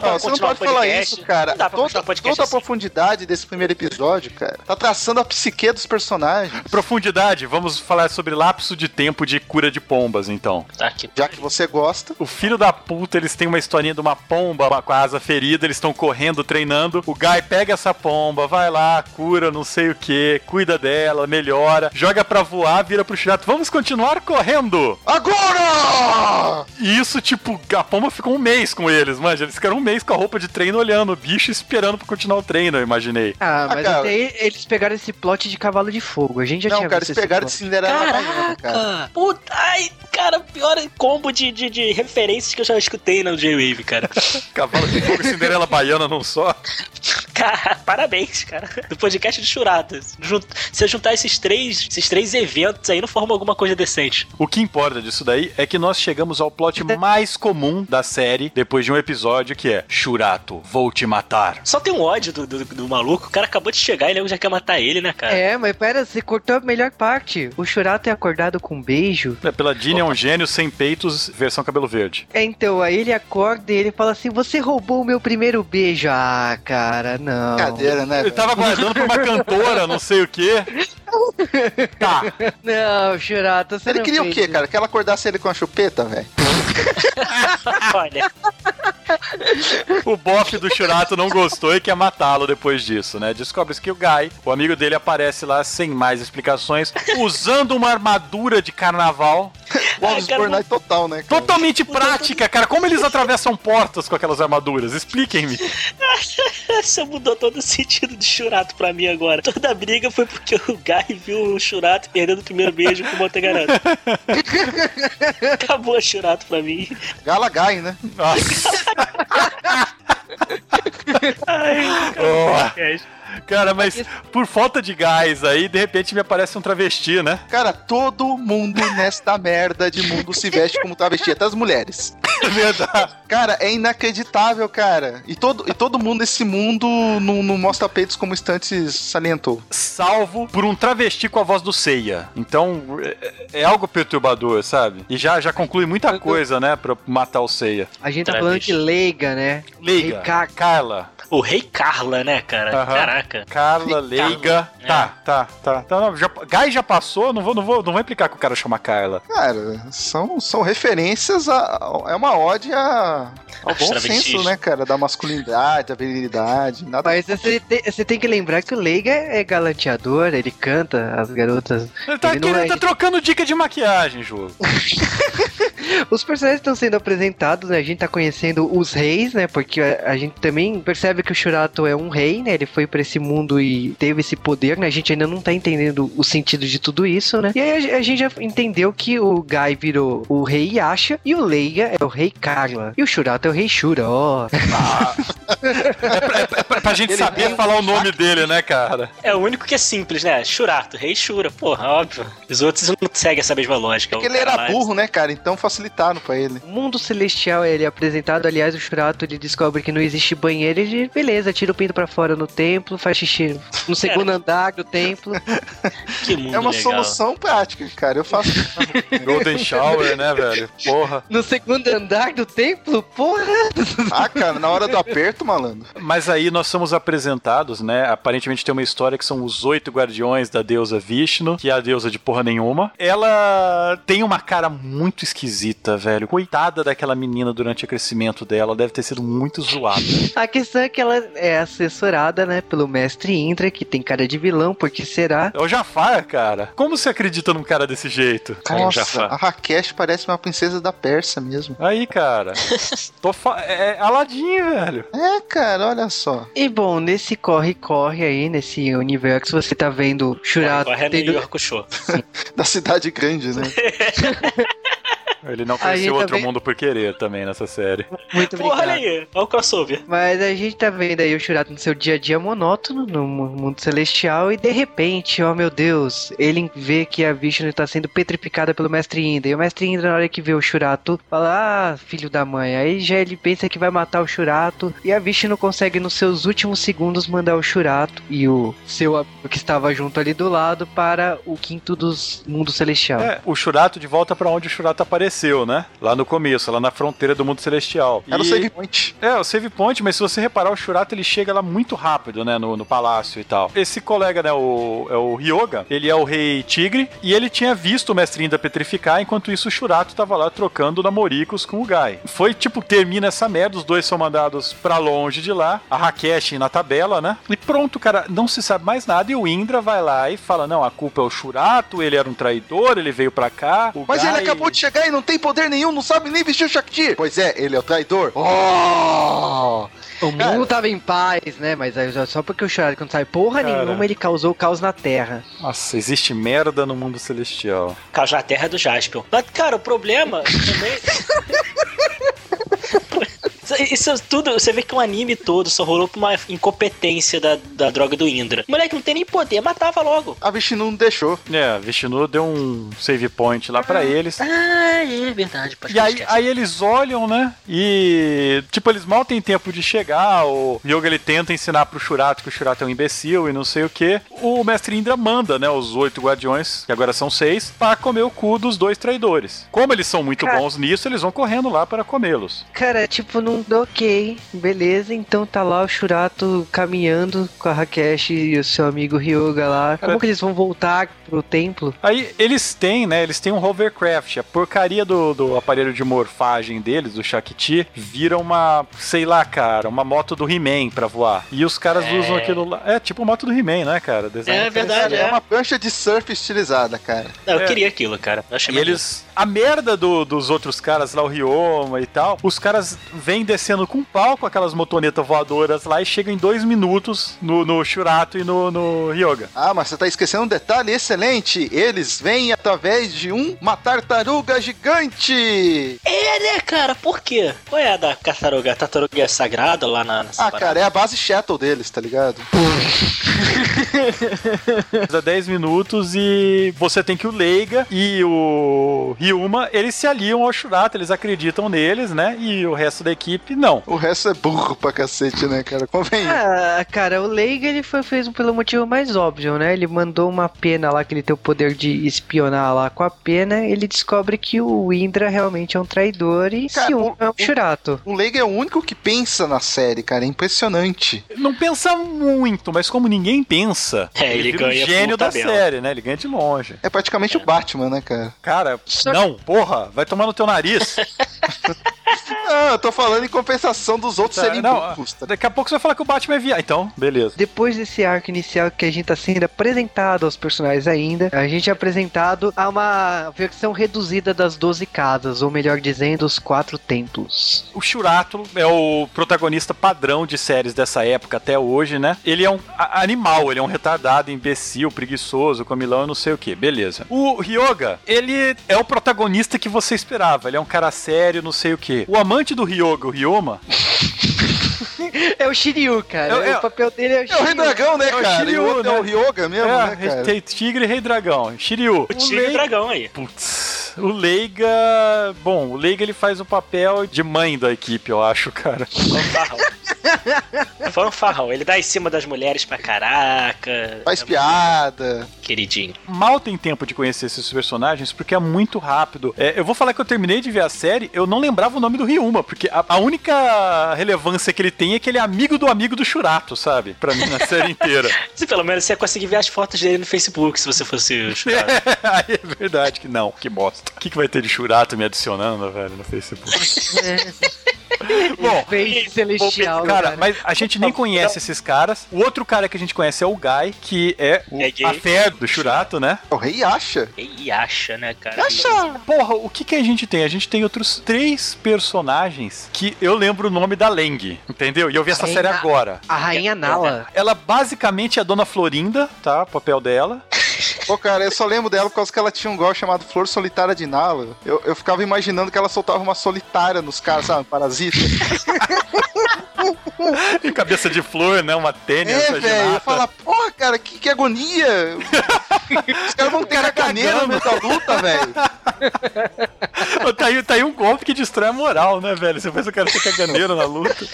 dá pra Não, você não pode falar isso, cara. Não dá pra Toda, toda a assim. profundidade desse primeiro episódio, cara, tá traçando a psique dos personagens. profundidade, vamos falar sobre lapso de tempo de cura de pombas, então. Tá. Já que você gosta. O filho da puta, eles têm uma historinha de uma pomba com a asa ferida, eles estão correndo, treinando. O Guy pega essa pomba, vai lá, cura não sei o que, cuida dela, melhora, joga pra voar, vira pro Shurato. Vamos continuar correndo! Agora! E isso, tipo, a pomba ficou um mês com eles, manja. Eles ficaram um mês com a roupa de treino olhando o bicho e esperando pra continuar o treino, eu imaginei. Ah, Ah, mas cara. até aí eles pegaram esse plot de cavalo de fogo. A gente já Não, tinha cara, visto eles esse pegaram de. Cinderela Baiana, cara. Caraca! Puta, ai, cara, pior combo de, de, de referências que eu já escutei no J-Wave, cara. Cavalo de fogo e Cinderela Baiana não só. Cara, parabéns, cara. Do podcast de Churatas. Se eu juntar esses três, esses três eventos aí, não forma alguma coisa decente. O que importa disso daí é que nós chegamos ao plot mais comum da série depois de um episódio que é Shurato, vou te matar. Só tem um ódio do, do, do maluco. O cara acabou de chegar e ele já quer matar ele, né, cara? É, mas pera, você cortou a melhor parte. O Churato é acordado com um beijo. É, Pela Dini é um gênio sem peitos, versão cabelo verde. É, então, aí ele acorda e ele fala assim: Você roubou o meu primeiro beijo. Ah, cara, não. Brincadeira, né? Ele tava guardando pra uma cantora, não sei o quê. Tá. Não, Churato, você Ele não queria o quê, isso. cara? Que ela acordasse ele com a chupeta, velho? Olha, O bofe do Shurato não gostou e quer matá-lo depois disso, né? Descobre-se que o Guy, o amigo dele, aparece lá sem mais explicações, usando uma armadura de carnaval O Alves cara, Bornai total, né? cara? totalmente prática, cara. Como eles atravessam portas com aquelas armaduras? Expliquem-me. Você mudou todo o sentido de Churato pra mim agora. Toda a briga foi porque o Guy viu o Churato perdendo o primeiro beijo com o Montegaroto. Acabou o Churato pra mim. Gala Gai, né? Nossa. Ai, Oh. Cara, mas por falta de gás aí, de repente me aparece um travesti, né? Cara, todo mundo nesta merda de mundo se veste como travesti, até as mulheres. É verdade. Cara, é inacreditável, cara. E todo, e todo mundo nesse mundo não, não mostra peitos como o Stantes salientou. Salvo por um travesti com a voz do Seiya. Então, é, é algo perturbador, sabe? E já, já conclui muita coisa, né, pra matar o Seiya. A gente tá Travesti. falando de Leiga, né? Leiga, Carla. O Rei Carla, né, cara? Aham. Caraca. Carla, Leiga. É. Tá, tá, tá. Então, não, já, Guy já passou, não vou, não, vou, não vou implicar que o cara chama Carla. Cara, são, são referências a. É uma ode a, ao Aos bom senso, né, cara? Da masculinidade, da virilidade. Nada Mas você tem, você tem que lembrar que o Leiga é galanteador, ele canta as garotas. Ele tá, Ele querendo- é- tá trocando dica de maquiagem, jogo. Os personagens estão sendo apresentados, né? A gente tá conhecendo os reis, né? Porque a, gente também percebe que o Shurato é um rei, né? Ele foi pra esse mundo e teve esse poder, né? A gente ainda não tá entendendo o sentido de tudo isso, né? E aí a, gente já entendeu que o Guy virou o rei Yasha e o Leiga é o rei Carla. E o Shurato é o rei Shura, ó. Pra, pra gente Ele saber tem um falar o nome dele, né, cara? É o único que é simples, né? Churato, Rei Shura. Porra, óbvio. Os outros não seguem essa mesma lógica. Porque O ele era lá- burro, né, cara? Então facilitaram pra ele. O mundo celestial ele é apresentado, aliás, o Shurato ele descobre que não existe banheiro, ele, beleza, tira o pinto pra fora no templo, faz xixi no segundo andar do templo. Que mundo É uma legal. solução prática, cara. Eu faço. Golden Shower, né, velho? Porra. No segundo andar do templo? Porra! Ah, cara, na hora do aperto, malandro. Mas aí nós somos apresentados, né? Aparentemente tem uma história que são os oito guardiões da deusa Vishnu, que é a deusa de porra nenhuma. Ela tem uma cara muito esquisita, velho. Coitada daquela menina durante o crescimento dela, deve ter sido muito zoada. A questão é que ela é assessorada, né, pelo mestre Indra, que tem cara de vilão, porque será? É o Jafar, cara. Como você acredita num cara desse jeito? Nossa, Jafar. a Rakesh parece uma princesa da Pérsia mesmo. Aí, cara. Tô fa... É é Aladdin, velho. É, cara, olha só. E bom, nesse corre-corre aí, nesse universo, você tá vendo Shurato Corre é New tendo... York Show. Da cidade grande, né? Ele não conheceu gente outro também- mundo por querer também nessa série. Muito Porra, olha obrigado. aí. Olha o crossover. Mas a gente tá vendo aí o Shurato no seu dia a dia monótono, no mu- mundo celestial, e de repente, ó meu Deus, ele vê que a Vishnu tá sendo petrificada pelo Mestre Indra. E o Mestre Indra, na hora que vê o Shurato, fala, ah, filho da mãe. Aí já ele pensa que vai matar o Shurato, e a Vishnu consegue, nos seus últimos segundos, mandar o Shurato e o seu amigo que estava junto ali do lado para o quinto dos mundos celestial. É, o Shurato de volta pra onde o Shurato apareceu, né? Lá no começo, lá na fronteira do mundo celestial. Era o E- save point. É, o save point, mas se você reparar, o Shurato ele chega lá muito rápido, né, no, no palácio e tal. Esse colega, né, o, é o Ryoga, ele é o rei tigre e ele tinha visto o mestre Inda petrificar, enquanto isso o Shurato tava lá trocando namoricos com o Gai. Foi tipo, termina essa merda, os dois são mandados pra longe de lá, a Rakesh na tabela, né, e pronto, cara, não se sabe mais nada e o Indra vai lá e fala, não, a culpa é o Shurato, ele era um traidor, ele veio pra cá, o Mas Gai- ele acabou de chegar e não não tem poder nenhum, não sabe nem vestir o Shakti. Pois é, ele é o traidor. Oh! O mundo tava em paz, né? Mas aí, só porque o Shurato não sabe porra Cara. nenhuma, ele causou caos na Terra. Nossa, existe merda no mundo celestial. Caos na Terra é do Jaspion. Mas, cara, o problema também. Isso tudo, você vê que o anime todo só rolou por uma incompetência da, da droga do Indra. O moleque não tem nem poder, matava logo. A Vishnu não deixou. É, Vishnu deu um save point lá pra eles. Ah, é verdade. pode E aí, aí eles olham, né? E, tipo, eles mal têm tempo de chegar. O Yoga ele tenta ensinar pro Shurato que o Shurato é um imbecil e não sei o que. O mestre Indra manda, né? Os oito guardiões, que agora são seis, pra comer o cu dos dois traidores. Como eles são muito Cara. bons nisso, eles vão correndo lá para comê-los. Cara, tipo, não. Ok, beleza. Então tá lá o Shurato caminhando com a Rakeshi e o seu amigo Ryoga lá. Cara. Como que eles vão voltar pro templo? Aí eles têm, né? Eles têm um hovercraft. A porcaria do, do aparelho de morfagem deles, do Shakti, vira uma, sei lá, cara, uma moto do He-Man pra voar. E os caras É. usam aquilo lá. É tipo moto do He-Man, né, cara? Design É verdade, É é. uma prancha de surf estilizada, cara. Não, eu É. queria aquilo, cara. Eu achei E eles. A merda do- dos outros caras lá, o Ryoma e tal, os caras vêm descendo com pau com aquelas motonetas voadoras lá e chegam em dois minutos no, no Shurato e no, no Ryoga. Ah, mas você tá esquecendo um detalhe excelente. Eles vêm através de um, uma tartaruga gigante. É, né, cara? Por quê? Qual é a da tartaruga? A tartaruga é sagrada lá na. Ah, parada? cara, é a base shuttle deles, tá ligado? Dá 10 minutos e você tem que o Leiga e o Ryuma, eles se aliam ao Shurato, eles acreditam neles, né? E o resto da equipe não. O resto é burro pra cacete, né, cara? Convém. Ah, cara, o Leiga ele foi fez pelo motivo mais óbvio, né? Ele mandou uma pena lá que ele tem o poder de espionar lá com a pena. Ele descobre que o Indra realmente é um traidor e Cara, se um o- é um o- Shurato. O Leiga é o único que pensa na série, cara. É impressionante. Não pensa muito, mas como ninguém pensa, É, ele vira ganha o gênio da tabela. série, né? Ele ganha de longe. É praticamente o Batman, né, cara? Cara, Só- não, porra, vai tomar no teu nariz. Ah, eu tô falando em compensação dos outros Tá, serem não, burros. Tá? Daqui a pouco você vai falar que o Batman é viado. Então, beleza. Depois desse arco inicial que a gente tá sendo apresentado aos personagens ainda, a gente é apresentado a uma versão reduzida das 12 casas, ou melhor dizendo, os quatro templos. O Shurato é o protagonista padrão de séries dessa época até hoje, né? Ele é um animal, ele é um retardado, imbecil, preguiçoso, comilão, não sei o que. Beleza. O Ryoga, ele é o protagonista que você esperava. Ele é um cara sério, não sei o que. O amante do Ryoga, o Ryoma, É o Shiryu, cara. É- é- o papel dele é o É o Rei Shiryu. Dragão, né, É o cara? Shiryu, e o outro é né? o Ryoga mesmo, é, né, cara? tem Tigre e Rei Dragão. Shiryu. O tigre e dragão aí. Putz, o Leiga. Bom, o Leiga ele faz o papel de mãe da equipe, eu acho, cara. Fanfarrão. Fanfarrão. Ele dá em cima das mulheres pra caraca. Faz piada. Queridinho. Mal tem tempo de conhecer esses personagens porque é muito rápido. É, eu vou falar que eu terminei de ver a série, eu não lembrava o nome do Ryuma, porque a, a única relevância que ele tem é que ele é amigo do amigo do Shurato, sabe? Pra mim, na série inteira. Se pelo menos você ia conseguir ver as fotos dele no Facebook se você fosse o Shurato. Aí é verdade que não, que bosta. O que, que vai ter de Shurato me adicionando, velho, no Facebook? Bom, Face celestial, Cara, mas a gente nem conhece esses caras. O outro cara que a gente conhece é o Guy, que é o É a fé do Shurato, né? O rei acha. E acha, né, cara? Porra, o que que a gente tem? A gente tem outros três personagens que eu lembro o nome da Leng, entendeu? E eu vi essa série agora. A rainha Nala. Ela basicamente é a Dona Florinda, tá? O papel dela. Pô, cara, eu só lembro dela por causa que ela tinha um gol chamado Flor Solitária de Nala. Eu, eu ficava imaginando que ela soltava uma solitária nos caras, sabe? Parasita. E cabeça de flor, né? Uma tênis, É, velho. Fala, porra, cara, que, que agonia. Os caras vão ter caganeira no meio luta, velho. tá, aí, tá aí um golpe que destrói a moral, né, velho? Você faz o cara ser caganeiro na luta.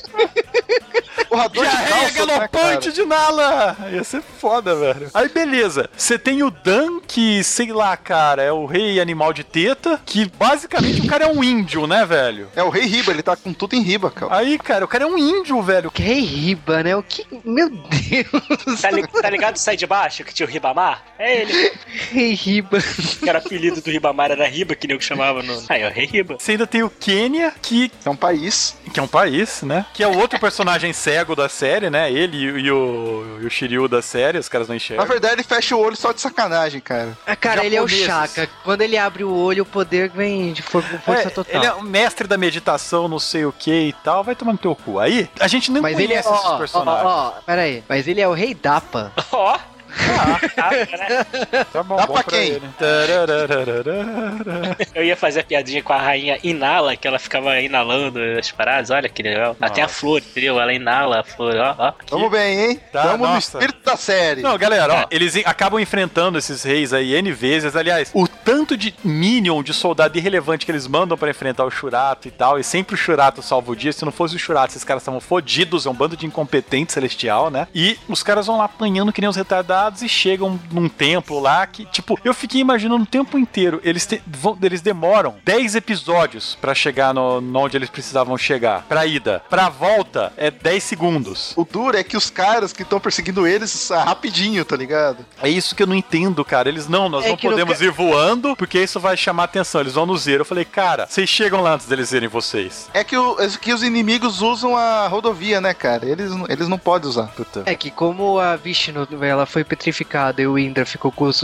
Porra, dor de Diarreia calça, né, galopante cara? de Nala! Ia ser foda, velho. Aí, beleza. Você tem o Dan, que, sei lá, cara, é o rei animal de teta, que basicamente o cara é um índio, né, velho? É o rei Riba, ele tá com tudo em riba, cara. Aí, cara, o cara é um índio, velho. Que rei Riba, né? O que. Meu Deus! Tá, li- tá ligado Sai de Baixo, que tinha o Ribamar? É ele. Rei Riba. Que era apelido do Ribamar, era Riba, que nem o que chamava no. Aí, é o Rei Riba. Você ainda tem o Quênia, que, É um país. que é um país, né? Que é o outro personagem cego da série, né? Ele e, o- e o, Shiryu da série, os caras não Na enxergam. verdade, ele fecha o olho só de sacanagem, cara. Ah, cara, ele é o. Shaka. Quando ele abre o olho, o poder vem de força É, total. ele é o mestre da meditação, não sei o que e tal, vai tomar no teu cu. Aí, a gente nem Mas ele é. conhece Ó, esses ó, personagens. ó, pera aí. Mas ele é o rei Dapa. Ó. Ah, tá, né? Tá bom, Dá bom pra quem? ele. Tararararara. Eu ia fazer a piadinha com a rainha Inala, que ela ficava inalando as paradas. Olha que legal. Até a Nossa. flor, entendeu? Ela inala a flor, ó, ó. Tamo bem, hein? Tá, Tamo no nossa. espírito da série. Não, galera, ó, eles en- acabam enfrentando esses reis aí N vezes. Aliás, o tanto de minion, de soldado irrelevante que eles mandam pra enfrentar o Shurato e tal, e sempre o Shurato salva o dia. Se não fosse o Shurato, esses caras estavam fodidos, é um bando de incompetente celestial, né? E os caras vão lá apanhando que nem os retardados e chegam num templo lá que, tipo, eu fiquei imaginando o tempo inteiro. Eles, te- vão- eles demoram 10 episódios pra chegar no, no onde eles precisavam chegar. Pra ida. Pra volta é 10 segundos. O duro é que os caras que estão perseguindo eles ah, rapidinho, tá ligado? É isso que eu não entendo, cara. Eles não, nós É não podemos ca- ir voando, porque isso vai chamar atenção. Eles vão nos ver. Eu falei, cara, vocês chegam lá antes deles verem vocês. É que, o- é que os inimigos usam a rodovia, né, cara? Eles, não- eles não podem usar. Puta. É que como a Vishnu ela foi petrificada e o Indra ficou com, os-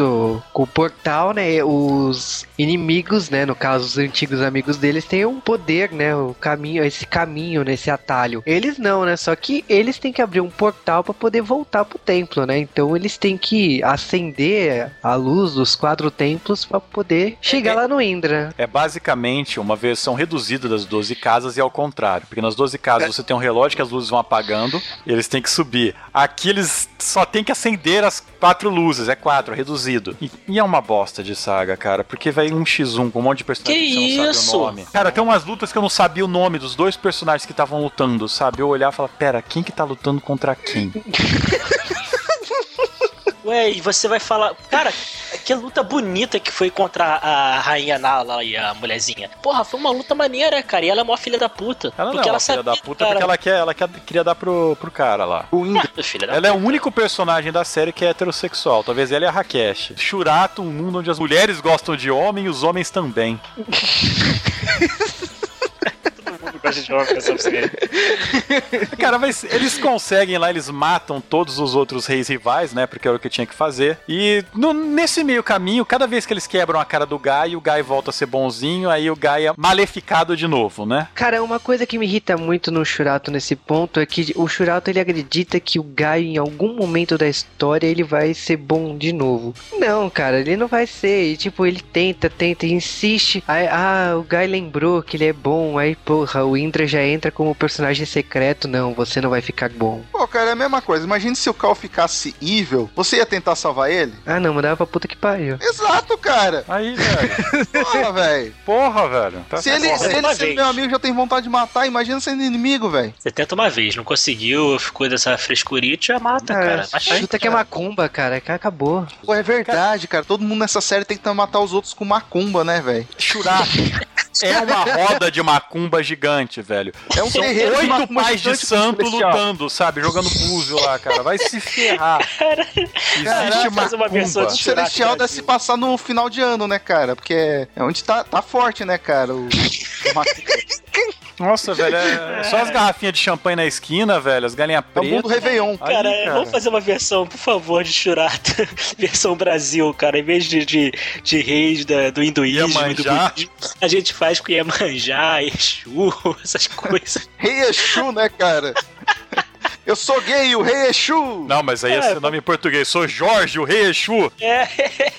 com o portal, né? Os inimigos, né? No caso, os antigos amigos deles têm um poder, né? O caminho, esse caminho, né? Esse atalho. Eles não, né? Só que eles têm que abrir um portal pra poder voltar pro templo, né? Então eles têm que acender a luz dos quatro templos pra poder chegar lá no Indra. É basicamente uma versão reduzida das 12 casas e ao contrário. Porque nas 12 casas você tem um relógio que as luzes vão apagando e eles têm que subir. Aqui eles só tem que acender as quatro luzes, é quatro, é reduzido. E, e é uma bosta de saga, cara, porque vai um x1 com um monte de personagens Que que, você não isso? sabe o nome. Cara, tem umas lutas que eu não sabia o nome dos dois personagens que estavam lutando, sabe? Eu olhar e falar, pera, quem que tá lutando contra quem? Ué, e você vai falar. Cara, que luta bonita que foi contra a rainha Nala e a mulherzinha. Porra, foi uma luta maneira, cara. E ela é uma filha da puta. Ela não é uma ela filha sabia, da puta cara. porque ela, quer, ela quer, queria dar pro, pro cara lá. O. É, filha da Ela é o único personagem da série que é heterossexual. Talvez ela e a Rakesh. Shurato, um mundo onde as mulheres gostam de homem e os homens também. Gosta de com essa série. Cara, mas eles conseguem lá, eles matam todos os outros reis rivais, né? Porque era o que tinha que fazer. E no- nesse meio caminho, cada vez que eles quebram a cara do Gai, o Gai volta a ser bonzinho, aí o Gai é maleficado de novo, né? Cara, uma coisa que me irrita muito no Shurato nesse ponto é que o Shurato ele acredita que o Gai em algum momento da história ele vai ser bom de novo. Não, cara, ele não vai ser. E, tipo, ele tenta, tenta, e insiste. Aí, ah, o Gai lembrou que ele é bom. Aí, porra, o Indra já entra como personagem secreto. Não, você não vai ficar bom. Pô, cara, é a mesma coisa. Imagine se o Cal ficasse evil, você ia tentar salvar ele? Ah, não, mandava pra puta que pariu. Exato, cara. Aí, velho. Porra, velho. Porra, velho. Tá Se ele, Porra, se ele vez. meu amigo já tem vontade de matar, imagina sendo inimigo, velho. Você tenta uma vez, não conseguiu, ficou dessa frescurite, já mata, cara. Mas Chuta que é macumba, cara. que Acabou. Pô, é verdade, cara. Todo mundo nessa série tem que matar os outros com macumba, né, velho? Shurato. É uma roda de macumba gigante, velho. É um São oito macumba pais de santo lutando, sabe? Jogando búzio lá, cara. Vai se ferrar. Existe Caraca, faz uma versão macumba. O de Celestial deve se passar no final de ano, né, cara? Porque é é onde tá, tá forte, né, cara? O, o macumba. Nossa, velho, é só as garrafinhas de champanhe na esquina, velho, as galinhas É o mundo pretas. Réveillon. Aí, Cara, cara. vamos fazer uma versão, por favor, de Shurato. versão Brasil, cara. Em vez de, de, de reis da- do hinduísmo e do Iemanjá. budismo, a gente faz com Iemanjá, Exu, essas coisas. Rei Exu, né, cara? Eu sou gay, o Rei Exu! Não, mas aí é É, seu nome em português. Sou Jorge, o rei Exu. É,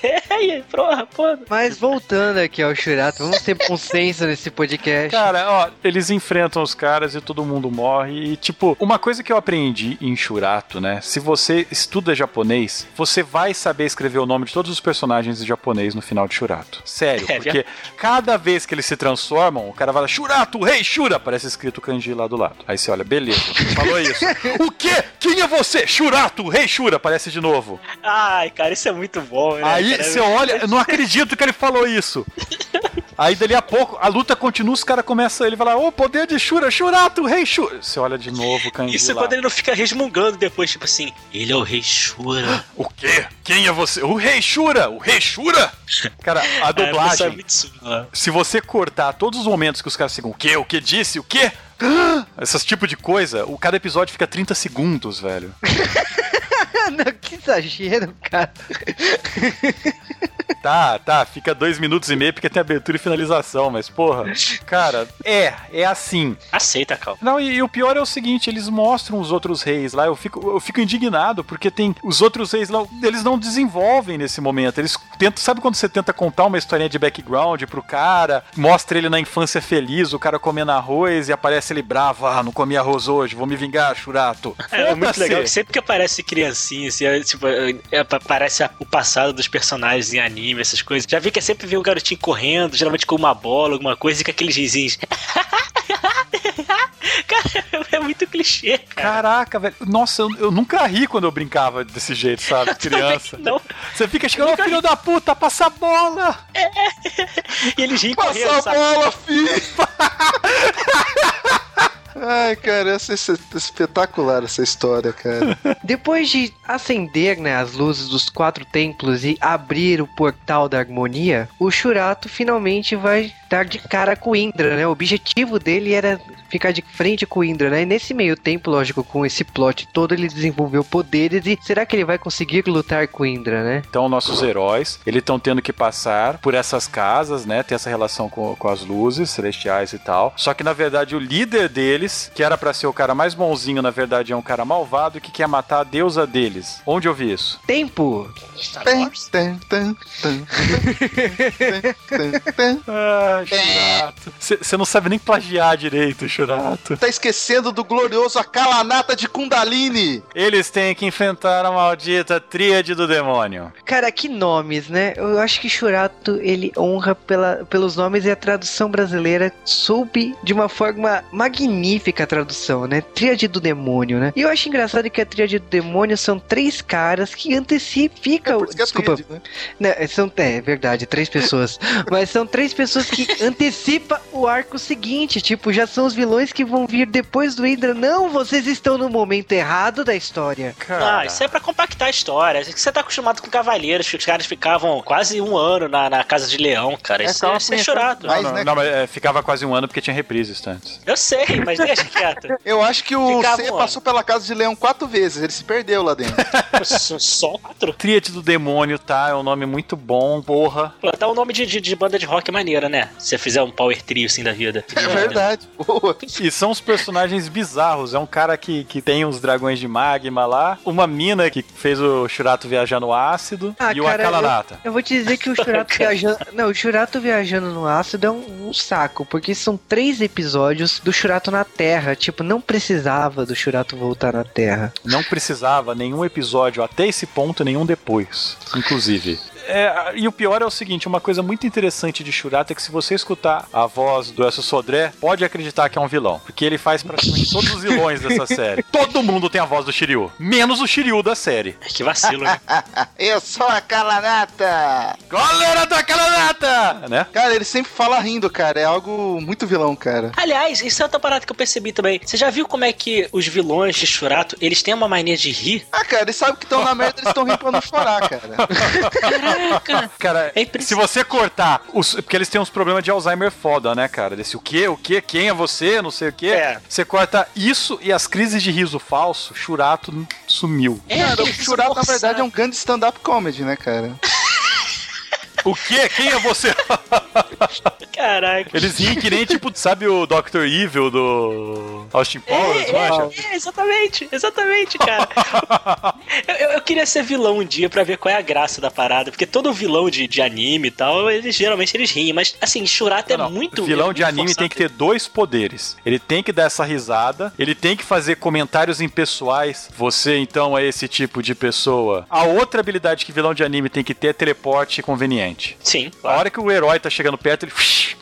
é, porra, porra. Mas voltando aqui ao Shurato, vamos ter consenso nesse podcast. Cara, ó, eles enfrentam os caras e todo mundo morre. E, tipo, uma coisa que eu aprendi em Shurato, né? Se você estuda japonês, você vai saber escrever o nome de todos os personagens em japonês no final de Shurato. Sério, É porque cada vez que eles se transformam, o cara vai lá, Shurato, o rei Shura, aparece escrito kanji lá do lado. Aí você olha, beleza, falou isso. o quê? Quem é você? Shurato, o rei Shura, aparece de novo. Ai, cara, isso é muito bom, né? Aí cara? você olha, eu não acredito que ele falou isso. Aí dali a pouco, a luta continua, os caras começam, ele fala, ô, poder de Shura, Shurato, rei Shura. Você olha de novo, kanji Isso é quando ele não fica resmungando depois, tipo assim, ele é o rei Shura. O quê? Quem é você? O rei Shura, o rei Shura? Cara, a eu não dublagem, não. se você cortar todos os momentos que os caras ficam, o quê? O que disse? O quê? Esses tipo de coisa, o cada episódio fica 30 segundos, velho. Não, que exagero, cara. Tá, tá, fica dois minutos e meio porque tem abertura e finalização, mas porra, cara, é, é assim. Aceita, Cal. Não, e, e o pior é o seguinte, eles mostram os outros reis lá, eu fico, eu fico indignado, porque tem os outros reis lá, eles não desenvolvem nesse momento, eles tentam, sabe quando você tenta contar uma historinha de background pro cara, mostra ele na infância feliz, o cara comendo arroz e aparece ele bravo, ah, não comi arroz hoje, vou me vingar, churato. É, é muito legal sempre que aparece criancinha, assim, é, tipo, é, é, aparece o passado dos personagens em anime, essas coisas. Já vi que é sempre ver o garotinho correndo, geralmente com uma bola, alguma coisa, e com aqueles risinhos. cara, é muito clichê, cara. Caraca, velho. Nossa, eu, eu nunca ri quando eu brincava desse jeito, sabe? Criança. Não. Você fica chegando, filho da puta, passa a bola! E eles riem Passa correndo, a sabe? bola, filho! Ai, cara, essa é espetacular essa história, cara. Depois de acender né, as luzes dos quatro templos e abrir o portal da harmonia, o Shurato finalmente vai dar de cara com Indra, né? O objetivo dele era ficar de frente com o Indra, né? E nesse meio tempo, lógico, com esse plot todo, ele desenvolveu poderes e será que ele vai conseguir lutar com o Indra, né? Então, nossos heróis, eles estão tendo que passar por essas casas, né? Ter essa relação com, com as luzes celestiais e tal. Só que, na verdade, o líder deles, que era pra ser o cara mais bonzinho, na verdade, é um cara malvado que quer matar a deusa deles. Onde eu vi isso? Tempo! Star Tan, Wars? Ah, Churato. Você não sabe nem plagiar direito, Churato. Tá esquecendo do glorioso Akalanata de Kundalini! Eles têm que enfrentar a maldita tríade do demônio. Cara, que nomes, né? Eu acho que Shurato, ele honra pela, pelos nomes e a tradução brasileira soube de uma forma magnífica a tradução, né? Tríade do demônio, né? E eu acho engraçado que a tríade do demônio são três caras que antecificam... É que é Desculpa, tríade, né? né, são, é, é verdade, três pessoas. Mas são três pessoas que antecipam o arco seguinte. Tipo, já são os vilões que vão vir depois do Indra. Não, vocês estão no momento errado da história. Ah, isso é pra compactar a história. É que Você tá acostumado com cavaleiros, que os caras ficavam quase um ano na, na casa de leão, cara. Isso é, é churato. Mas, não, não, né, não, mas é, ficava quase um ano porque tinha reprises antes. Eu sei, mas deixa quieto. Eu acho que o Ficava C um passou pela casa de leão quatro vezes, ele se perdeu lá dentro. Só- quatro? Tríade do demônio, tá? É um nome muito bom, porra. Pô, Dá um nome de, de, de banda de rock maneira, né? Se você fizer um power trio assim da vida. É verdade, boa. E são os personagens bizarros. É um cara que, que tem uns dragões de magma lá, uma mina que fez o Shurato viajar no ácido Ah, e o cara, Akalanata. Eu vou te dizer que o Shurato viajando. Não, o Shurato viajando no ácido é um, um saco, porque são três episódios do Shurato na Terra. Tipo, não precisava do Shurato voltar na Terra. Não precisava nenhum episódio até esse ponto, nenhum depois, inclusive. É, e o pior é o seguinte, uma coisa muito interessante de Shurato é que se você escutar a voz do Elcio Sodré, pode acreditar que é um vilão, porque ele faz praticamente todos os vilões dessa série. Todo mundo tem a voz do Shiryu, menos o Shiryu da série. Que vacilo, né? Eu sou a Kalanata! Galera da Akalanata! Né? Cara, ele sempre fala rindo, cara. É algo muito vilão, cara. Aliás, isso é outra parada que eu percebi também. Você já viu como é que os vilões de Shurato, eles têm uma mania de rir? Ah, cara, eles sabem que estão na merda, eles estão rindo pra não chorar, cara. Caraca! Cara, É se você cortar, os, porque eles têm uns problemas de Alzheimer foda, né, cara? Desse o quê, o quê, quem é você, não sei o quê. É. Você corta isso e as crises de riso falso, Churato sumiu. É, cara, o Churato, na verdade, é um grande stand-up comedy, né, cara? O quê? Quem é você? Caraca. Eles riem que nem, tipo, sabe o Dr. Evil do Austin Powers, É, é, é, exatamente, exatamente, cara. eu, eu- eu queria ser vilão um dia pra ver qual é a graça da parada, porque todo vilão de, de anime e tal, eles geralmente eles riem, mas assim, Shurato é Não, muito. vilão é de muito anime forçado. tem que ter dois poderes. Ele tem que dar essa risada, ele tem que fazer comentários impessoais. Você, então, é esse tipo de pessoa. A outra habilidade que vilão de anime tem que ter é teleporte conveniente. Sim, A claro. hora que o herói tá chegando perto, ele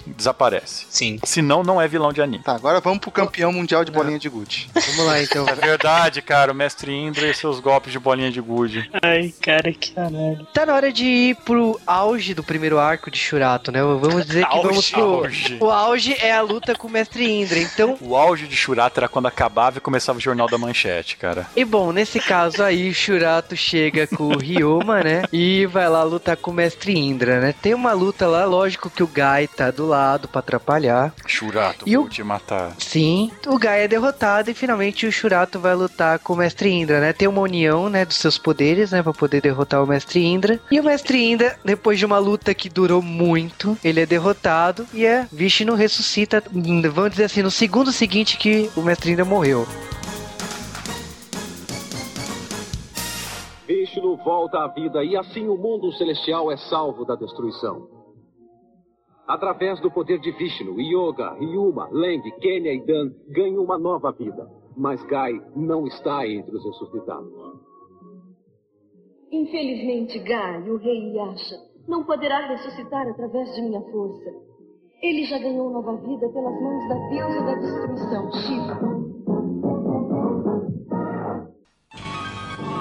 desaparece. Sim. Senão, não é vilão de anime. Tá, agora vamos pro campeão mundial de bolinha de Gucci. Vamos lá então. É verdade, cara. O mestre Indra e seus golpes de bolinha de Good. Ai, cara, que caralho. Tá na hora de ir pro auge do primeiro arco de Shurato, né? Vamos dizer que Auge, vamos pro. auge. O auge é a luta com o Mestre Indra. Então, O auge de Shurato era quando acabava e começava o Jornal da Manchete, cara. e bom, nesse caso aí, o Shurato chega com o Ryoma, né? E vai lá lutar com o Mestre Indra, né? Tem uma luta lá, lógico que o Gai tá do lado pra atrapalhar. Shurato, E vou o- te matar. Sim, o Gai é derrotado e finalmente o Shurato vai lutar com o Mestre Indra, né? Tem uma união, né, dos seus poderes, né, pra poder derrotar o Mestre Indra. E o Mestre Indra, depois de uma luta que durou muito, ele é derrotado e é Vishnu ressuscita, vamos dizer assim, no segundo seguinte que o Mestre Indra morreu. Vishnu volta à vida e assim o mundo celestial é salvo da destruição. Através do poder de Vishnu, Yoga, Ryuma, Leng, Kenya e Dan ganham uma nova vida. Mas Gai não está entre os ressuscitados. Infelizmente, Gai, o rei Yasha, não poderá ressuscitar através de minha força. Ele já ganhou nova vida pelas mãos da deusa da destruição, Shiva.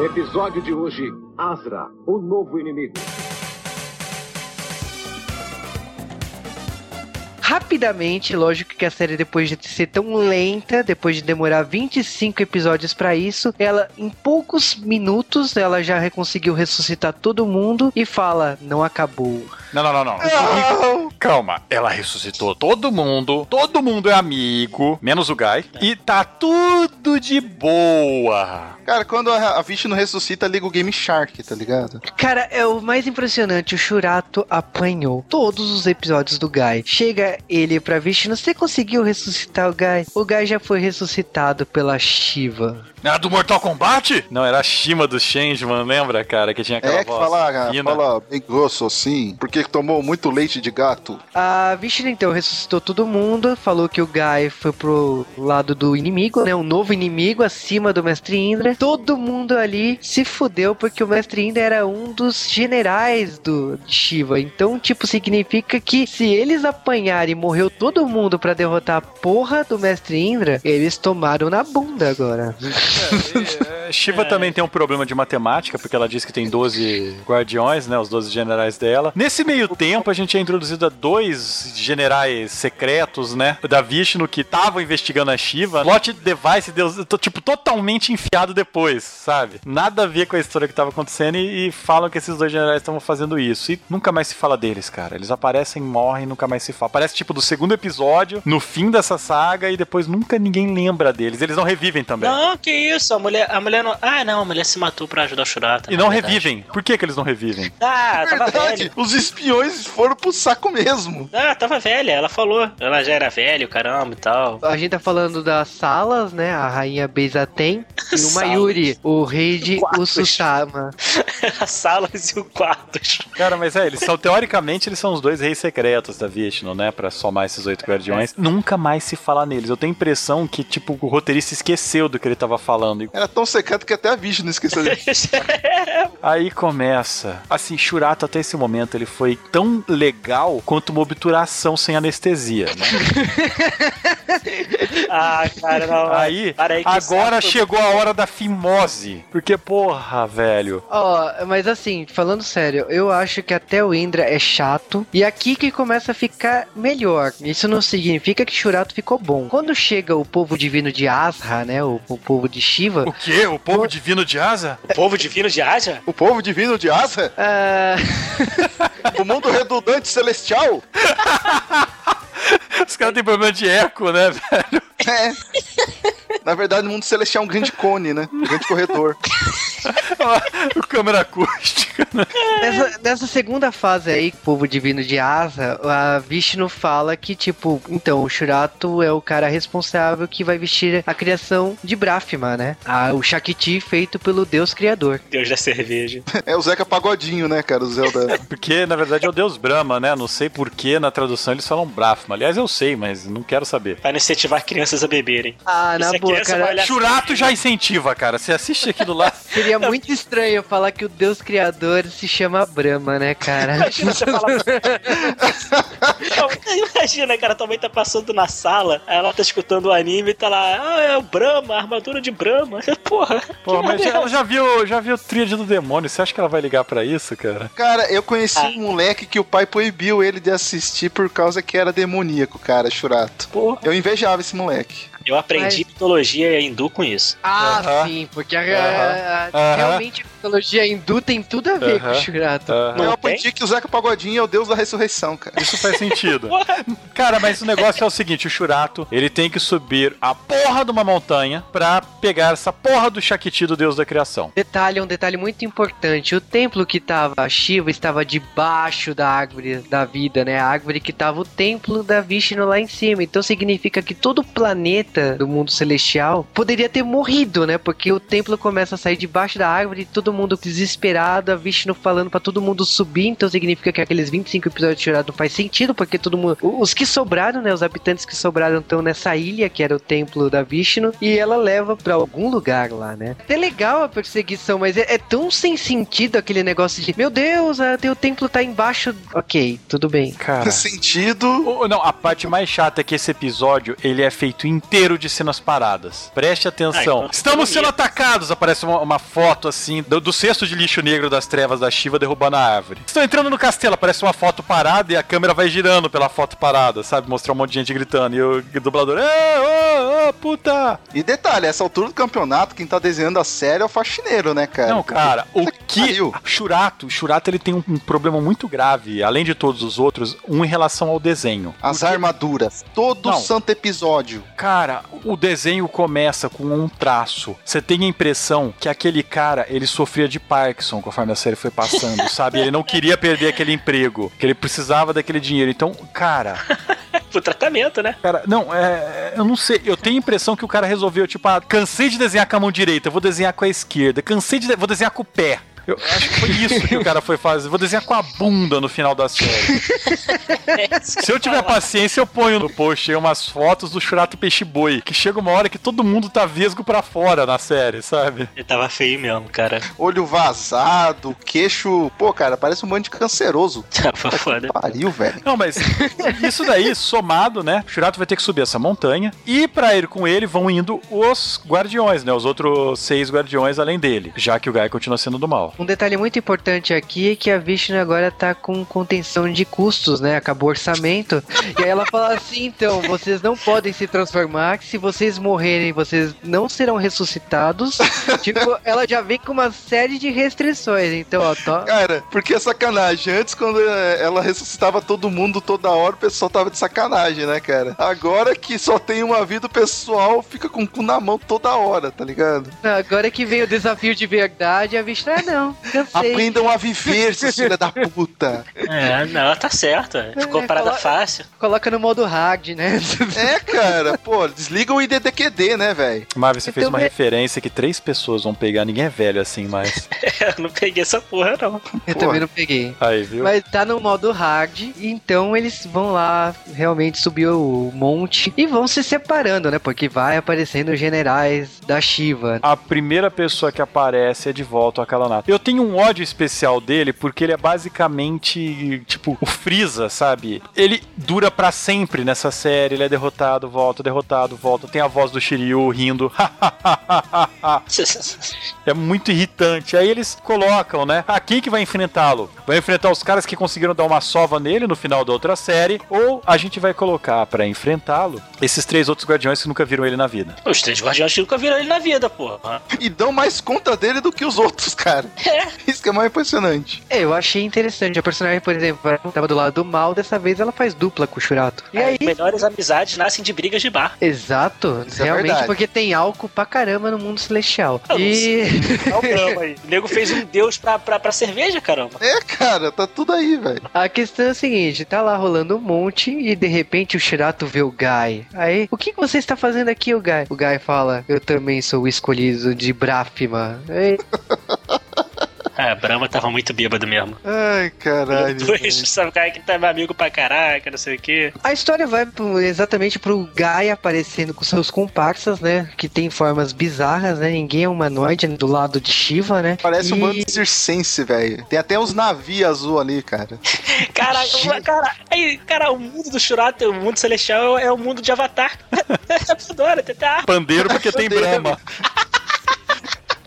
Episódio de hoje: Asra, o novo inimigo. Rapidamente, lógico que a série, depois de ser tão lenta, depois de demorar 25 episódios pra isso, ela, em poucos minutos, ela já conseguiu ressuscitar todo mundo e fala: não acabou. Não, não, não, não. Calma, ela ressuscitou todo mundo, todo mundo é amigo, menos o Guy, e tá tudo de boa. Cara, quando a, a Vishnu ressuscita, liga o Game Shark, tá ligado? Cara, é o mais impressionante, o Shurato apanhou todos os episódios do Guy. Chega ele pra Vishnu, você conseguiu ressuscitar o Guy? O Guy já foi ressuscitado pela Shiva. Era do Mortal Kombat? Não, era a Shima do Changeman, lembra, cara? Que tinha aquela É que voz fala, fina. fala bem grosso assim, porque tomou muito leite de gato. A Vishnu então ressuscitou todo mundo, falou que o Guy foi pro lado do inimigo, né? Um novo inimigo acima do Mestre Indra. Todo mundo ali se fudeu porque o Mestre Indra era um dos generais do Shiva. Então, tipo, significa que se eles apanharem e morreu todo mundo pra derrotar a porra do Mestre Indra, eles tomaram na bunda agora. É, Shiva também tem um problema de matemática, porque ela diz que tem 12 guardiões, né? Os 12 generais dela. Nesse meio tempo, a gente é introduzido a dois generais secretos, né? Da Vishnu, que estavam investigando a Shiva. Plot device, Deus, tô, tipo, totalmente enfiado depois, sabe? Nada a ver com a história que tava acontecendo e, e falam que esses dois generais estavam fazendo isso. E nunca mais se fala deles, cara. Eles aparecem, morrem, nunca mais se fala. Parece tipo do segundo episódio, no fim dessa saga, e depois nunca ninguém lembra deles. Eles não revivem também. Não, que isso, a mulher, a mulher não. Ah, não, a mulher se matou pra ajudar o Shurata. E não verdade. revivem. Por que, que eles não revivem? Ah, tava Verdade, velha. os espiões foram pro saco mesmo. Ah, tava velha, ela falou. Ela já era velha, o caramba e tal. A gente tá falando das salas, né? A rainha Beisaten e o. Mayuri, o rei de Quartos. Ususama. As salas e o quartos. Cara, mas é, eles são, teoricamente, eles são os dois reis secretos da Vishnu, né? Pra somar esses oito guardiões. Nunca mais se fala neles. Eu tenho a impressão que, tipo, o roteirista esqueceu do que ele tava falando. E Era tão secreto que até a Vishnu esqueceu dele. Aí começa. Assim, Shurato até esse momento ele foi tão legal quanto uma obturação sem anestesia, né? ah, cara, não. Aí, para aí agora saco. chegou a hora da fimose. Porque, porra, velho. Ó, mas assim, falando sério, eu acho que até o Indra é chato. E aqui que começa a ficar melhor. Isso não significa que Shurato ficou bom. Quando chega o povo divino de Asra, né? O, o povo de Shiva. O quê? O povo divino de asa? O povo divino de Aja? O povo divino de Asa? ah, O mundo redundante celestial? Os caras têm problema de eco, né, velho? É. Na verdade, o mundo celestial é um grande cone, né? Um grande corredor. o câmera acústica, né? nessa, nessa segunda fase aí, povo divino de Asa, a Vishnu fala que, tipo, então, o Shurato é o cara responsável que vai vestir a criação de Brahma, né? Ah, o Shakti feito pelo Deus Criador. Deus da cerveja. É o Zeca Pagodinho, né, cara? O Zelda. Porque, na verdade, é o deus Brahma, né? Não sei por que na tradução eles falam Brahma. Aliás, eu sei, mas não quero saber. Não incentivar crianças a beberem. Ah, E na a boa, cara. vai Churato já incentiva, cara. Você assiste aquilo lá. Seria muito estranho falar que o Deus Criador se chama Brahma, né, cara? Imagina você falar. Imagina, cara, tua mãe tá passando na sala, aí ela tá escutando o anime e tá lá, ah, é o Brahma, a armadura de Brahma. Porra. Pô, mas merda. ela já viu, já viu Tríade do Demônio. Você acha que ela vai ligar pra isso, cara? Cara, eu conheci Ah. um moleque que o pai proibiu ele de assistir por causa que era demoníaco, cara, Churato. Porra. Eu invejava esse moleque. Eu aprendi mitologia hindu com isso. Ah, sim, porque a, Aham. a- realmente mitologia hindu tem tudo a ver com o Aham. Shurato. Aham. Não eu aprendi que o Zeca Pagodinho é o deus da ressurreição, cara. Isso faz sentido. Cara, mas o negócio é o seguinte: o Shurato, ele tem que subir a porra de uma montanha pra pegar essa porra do Shakti do deus da criação. Detalhe, um detalhe muito importante. O templo que tava Shiva estava debaixo da árvore da vida, né? A árvore que tava o templo da Vishnu lá em cima. Então significa que todo o planeta do mundo celestial poderia ter morrido, né? Porque o templo começa a sair debaixo da árvore e todo mundo desesperado, a Vishnu falando pra todo mundo subir. Então significa que aqueles 25 episódios de não faz sentido, porque todo mundo. Os que sobraram, né? Os habitantes que sobraram estão nessa ilha, que era o templo da Vishnu, e ela leva pra algum lugar lá, né? É legal a perseguição, mas é, é tão sem sentido aquele negócio de meu Deus, ah, teu templo tá embaixo. Ok, tudo bem. Cara. Sentido. O- Não, a parte mais chata é que esse episódio ele é feito inteiro de cenas paradas. Preste atenção. Ah, então, Estamos sendo bonito. atacados. Aparece uma, uma foto assim do, do cesto de lixo negro das trevas da Shiva derrubando a árvore. Estão entrando no castelo. Aparece uma foto parada e a câmera vai girando pela foto parada, sabe? Mostrar um monte de gente gritando. E o, dublador, ê, ô, ô, puta! E detalhe, essa altura do campeonato, quem tá desenhando a série é o faxineiro, né, cara? Não, cara, o que. pariu. Shurato, o Shurato ele tem um, um problema muito grave, além de todos os outros, um em relação ao desenho. As armaduras. Todo Não. santo episódio. Cara, o desenho começa com um traço. Você tem a impressão que aquele cara, ele sofria de Parkinson conforme a série foi passando, sabe? Ele não queria perder aquele emprego, que ele precisava daquele dinheiro. Então, cara, Pro tratamento, né? cara, não, é, eu não sei. Eu tenho a impressão que o cara resolveu, tipo, ah, cansei de desenhar com a mão direita, vou desenhar com a esquerda. Cansei de, de- vou desenhar com o pé. Eu acho que foi isso que o cara foi fazer. Vou desenhar com a bunda no final da série. Se eu tiver paciência, eu ponho no post aí umas fotos do Churato Peixe Boi. Que chega uma hora que todo mundo tá vesgo pra fora na série, sabe? Ele tava feio mesmo, cara. Olho vazado, queixo. Pô, cara, parece um bando de canceroso. Tava foda. Pariu, velho. Não, mas isso daí, somado, né? O Churato vai ter que subir essa montanha. E pra ir com ele vão indo os guardiões, né? Os outros seis guardiões além dele. Já que o Guy continua sendo do mal. Um detalhe muito importante aqui é que a Vishnu agora tá com contenção de custos, né? Acabou o orçamento. e aí ela fala assim: então, vocês não podem se transformar, que se vocês morrerem, vocês não serão ressuscitados. tipo, ela já vem com uma série de restrições. Então, ó, tó- Cara, porque é sacanagem. Antes, quando é, ela ressuscitava todo mundo toda hora, o pessoal tava de sacanagem, né, cara? Agora que só tem uma vida, o pessoal fica com o cu na mão toda hora, tá ligado? agora que vem o desafio de verdade, a Vishnu, ah, não, cansei. Aprendam a viver, seus filha da puta. É, não, ela tá certa. Ficou É, parada colo- fácil. Coloca no modo hard, né? É, cara, pô, desliga o IDDQD, né, velho? Marvel, você fez Então, uma é- referência que três pessoas vão pegar. Ninguém é velho assim mais. Eu não peguei essa porra, não. Eu Pô. também não peguei. Aí, viu? Mas tá no modo hard, então eles vão lá realmente subir o monte e vão se separando, né? Porque vai aparecendo os generais da Shiva. A primeira pessoa que aparece é de volta o Akalanata. Eu tenho um ódio especial dele porque ele é basicamente tipo o Freeza, sabe? Ele dura pra sempre nessa série, ele é derrotado, volta, derrotado, volta. Tem a voz do Shiryu rindo. é muito irritante. Aí eles colocam, né? Ah, quem que vai enfrentá-lo? Vai enfrentar os caras que conseguiram dar uma sova nele no final da outra série ou a gente vai colocar pra enfrentá-lo esses três outros guardiões que nunca viram ele na vida. Os três guardiões nunca viram ele na vida, porra. E dão mais conta dele do que os outros, cara. É. Isso que é mais impressionante. É, eu achei interessante. A personagem, por exemplo, tava do lado do mal, dessa vez ela faz dupla com o Shurato. E aí. As melhores amizades nascem de brigas de bar. Exato, Isso é realmente verdade. porque tem álcool pra caramba no mundo celestial. Eu não E. Olha o drama aí. O nego fez um deus pra, pra, pra cerveja, caramba. É, cara, tá tudo aí, velho. A questão é a seguinte, tá lá rolando um monte e de repente o Shirato vê o Guy. Aí, o que que você está fazendo aqui, o Guy? O Guy fala, eu também sou o escolhido de Brafima. Aí, Ah, a Brahma tava muito bêbado mesmo. Ai, caralho. Dois, sabe, o cara que tava amigo pra caraca, não sei o quê. A história vai pro- exatamente pro Guy aparecendo com seus comparsas, né? Que tem formas bizarras, né? Ninguém é humanoide do lado de Shiva, né? Parece um E- bando de circense, velho. Tem até uns navios azul ali, cara. Cara, cara, aí, cara, o mundo do Shurato, o mundo celestial é o mundo de Avatar. Adoro, tem até a Pandeiro porque tem Brahma.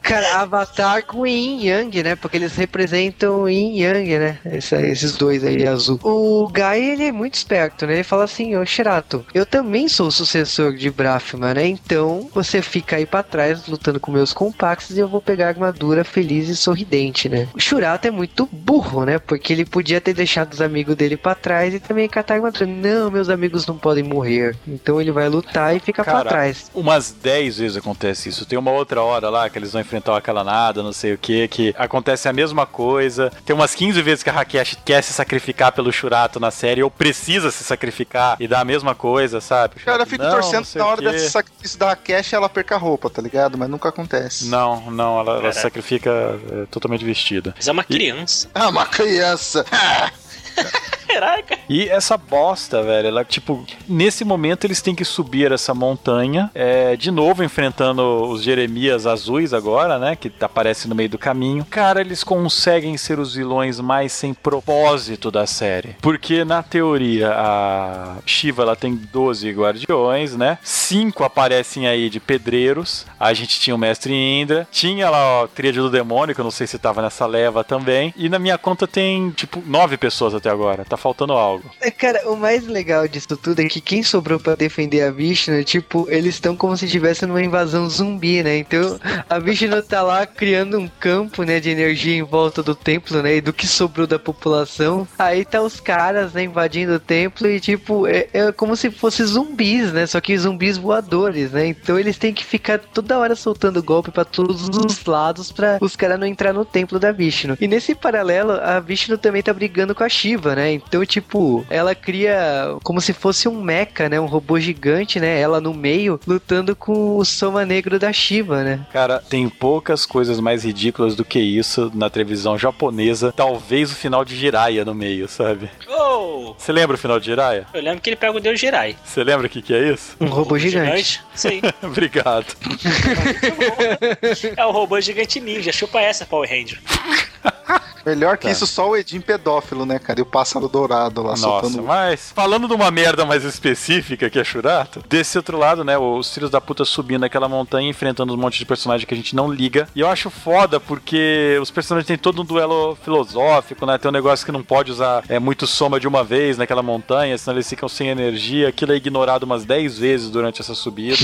Cara, Avatar com Yin Yang, né? Porque eles representam Yin Yang, né? Esse- esses dois aí azul. O Guy, ele é muito esperto, né? Ele fala assim, ô Shirato, eu também sou o sucessor de Brahma, né? Então você fica aí pra trás lutando com meus compactos e eu vou pegar a armadura feliz e sorridente, né? O Shurato é muito burro, né? Porque ele podia ter deixado os amigos dele pra trás e também catar a armadura. Não, meus amigos não podem morrer. Então ele vai lutar e fica pra Cara, trás. umas 10 vezes acontece isso. Tem uma outra hora lá que eles vão enfrentar aquela nada, não sei o que, que acontece a mesma coisa. Tem umas 15 vezes que a Rakesh quer se sacrificar pelo Shurato na série, ou precisa se sacrificar e dá a mesma coisa, sabe? Cara, eu fico Não, torcendo não na o hora desse sacrifício da Cash ela perca a roupa, tá ligado? Mas nunca acontece. Não, não, ela, ela sacrifica é, totalmente vestida. Mas é uma criança. Ah, uma criança. Caraca. E essa bosta, velho, ela, tipo, nesse momento eles têm que subir essa montanha, é, de novo enfrentando os Jeremias azuis agora, né, que aparece no meio do caminho. Cara, eles conseguem ser os vilões mais sem propósito da série. Porque, na teoria, a Shiva, ela tem 12 guardiões, né, cinco aparecem aí de pedreiros, a gente tinha o Mestre Indra, tinha lá a Tríade do Demônio, que eu não sei se tava nessa leva também, e na minha conta tem, tipo, nove pessoas até agora, tá faltando algo. É, Cara, o mais legal disso tudo é que quem sobrou pra defender a Vishnu, tipo, eles estão como se estivesse numa invasão zumbi, né? Então, a Vishnu tá lá criando um campo, né, de energia em volta do templo, né, e do que sobrou da população. Aí tá os caras, né, invadindo o templo e, tipo, é, é como se fossem zumbis, né? Só que zumbis voadores, né? Então eles têm que ficar toda hora soltando golpe pra todos os lados pra os caras não entrar no templo da Vishnu. E nesse paralelo, a Vishnu também tá brigando com a Shiva, né? Então, tipo, ela cria como se fosse um mecha, né? Um robô gigante, né? Ela no meio, lutando com o Soma Negro da Shiva, né? Cara, tem poucas coisas mais ridículas do que isso na televisão japonesa. Talvez o final de Jiraiya no meio, sabe? Oh! Você lembra o final de Jiraiya? Eu lembro que ele pega o Deus Jirai. Você lembra o que, que é isso? Um robô gigante. Sim. Obrigado. É o robô gigante ninja. Chupa essa, Power Ranger. Melhor que Tá. isso, só o Edinho pedófilo, né, cara? E o pássaro dourado lá Nossa, soltando. mas falando de uma merda mais específica que é Shurato, desse outro lado, né, os filhos da puta subindo aquela montanha, enfrentando um monte de personagem que a gente não liga. E eu acho foda porque os personagens têm todo um duelo filosófico, né? Tem um negócio que não pode usar é muito soma de uma vez naquela montanha, senão eles ficam sem energia. Aquilo é ignorado umas 10 vezes durante essa subida.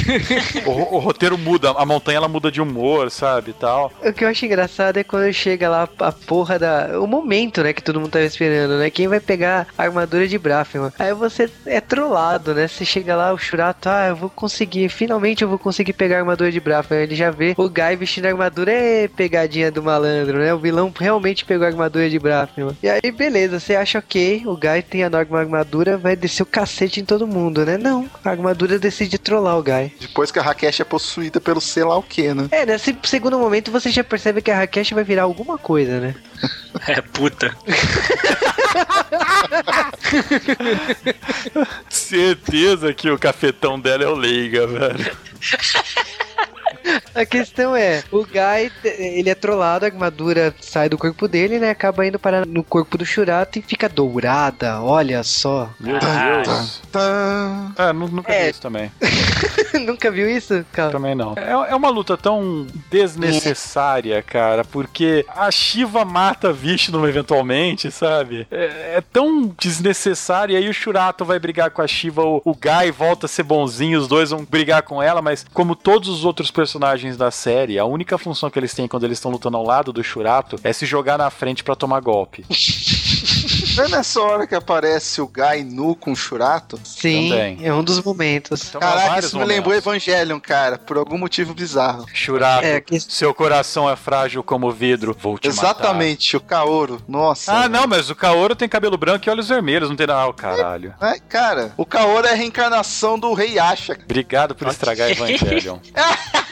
o, o roteiro muda, a montanha ela muda de humor, sabe, e tal. O que eu acho engraçado é quando chega lá a porra da. O momento, né? Que todo mundo tava esperando, né? Quem vai pegar a armadura de Brafman? Aí você é trollado, né? Você chega lá, o Shurato, ah, eu vou conseguir, finalmente eu vou conseguir pegar a armadura de Brafman. Ele já vê o Guy vestindo a armadura, é pegadinha do malandro, né? O vilão realmente pegou a armadura de Brafman. E aí, beleza, você acha ok, o Guy tem a norma armadura, vai descer o cacete em todo mundo, né? Não, a armadura decide trollar o Guy. Depois que a Rakesh é possuída pelo sei lá o que, né? É, nesse segundo momento você já percebe que a Rakesh vai virar alguma coisa, né? É puta. Certeza que o cafetão dela é o Leiga, velho. A questão é, o Guy, ele é trollado, a armadura sai do corpo dele, né? Acaba indo para no corpo do Shurato e fica dourada, olha só. Meu Ah, Deus. Tá. É, nu- nunca É. vi isso também. Nunca viu isso? Calma. Também não. É, é uma luta tão desnecessária, cara, porque a Shiva mata Vishnu eventualmente, sabe? É, é tão desnecessário. E aí o Shurato vai brigar com a Shiva, o, o Guy volta a ser bonzinho, os dois vão brigar com ela, mas como todos os outros personagens da série, a única função que eles têm quando eles estão lutando ao lado do Shurato é se jogar na frente pra tomar golpe. Não é nessa hora que aparece o Guy nu com o Shurato? Sim, Também. é um dos momentos. Então, Caraca, isso me lembrou. Evangelion, cara, por algum motivo bizarro. Shurato, É, que- seu coração é frágil como vidro, vou te matar. Exatamente, o Kaoru. Nossa. Ah, não, mas o Kaoru tem cabelo branco e olhos vermelhos, não tem nada. Ah, o caralho. É, cara, o Kaoru é a reencarnação do Rei Asha. Obrigado por estragar Evangelion.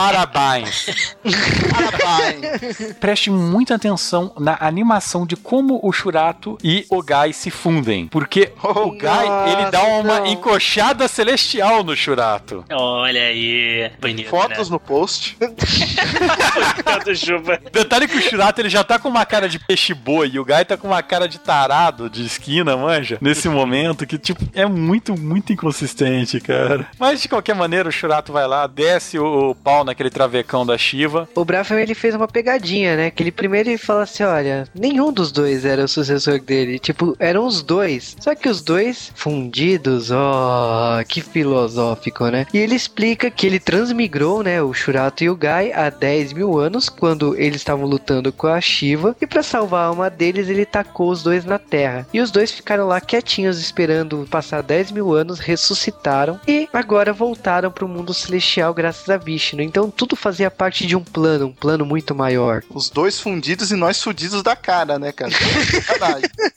Parabéns. Parabéns. Preste muita atenção na animação de como o Shurato e o Gai se fundem. Porque o Gai, ele dá uma não. encoxada celestial no Shurato. Olha aí. Bonito, Fotos né? no post. Juba. Detalhe que o Shurato ele já tá com uma cara de peixe boi e o Gai tá com uma cara de tarado de esquina, manja? Nesse momento que, tipo, é muito, muito inconsistente, cara. Mas de qualquer maneira, o Shurato vai lá, desce o, o pau naquele travecão da Shiva. O Brafman ele fez uma pegadinha, né? Que ele primeiro ele fala assim: olha, nenhum dos dois era o sucessor dele. Tipo, eram os dois. Só que os dois fundidos, ó, que filosófico, né? E ele explica que ele transmigrou, né? O Shurato e o Gai há 10 mil anos, quando eles estavam lutando com a Shiva. E pra salvar a alma deles, ele tacou os dois na terra. E os dois ficaram lá quietinhos, esperando passar 10 mil anos, ressuscitaram. E agora voltaram pro mundo celestial graças a Vishnu. Então tudo fazia parte de um plano, um plano muito maior. Os dois fundidos e nós fudidos da cara, né, cara?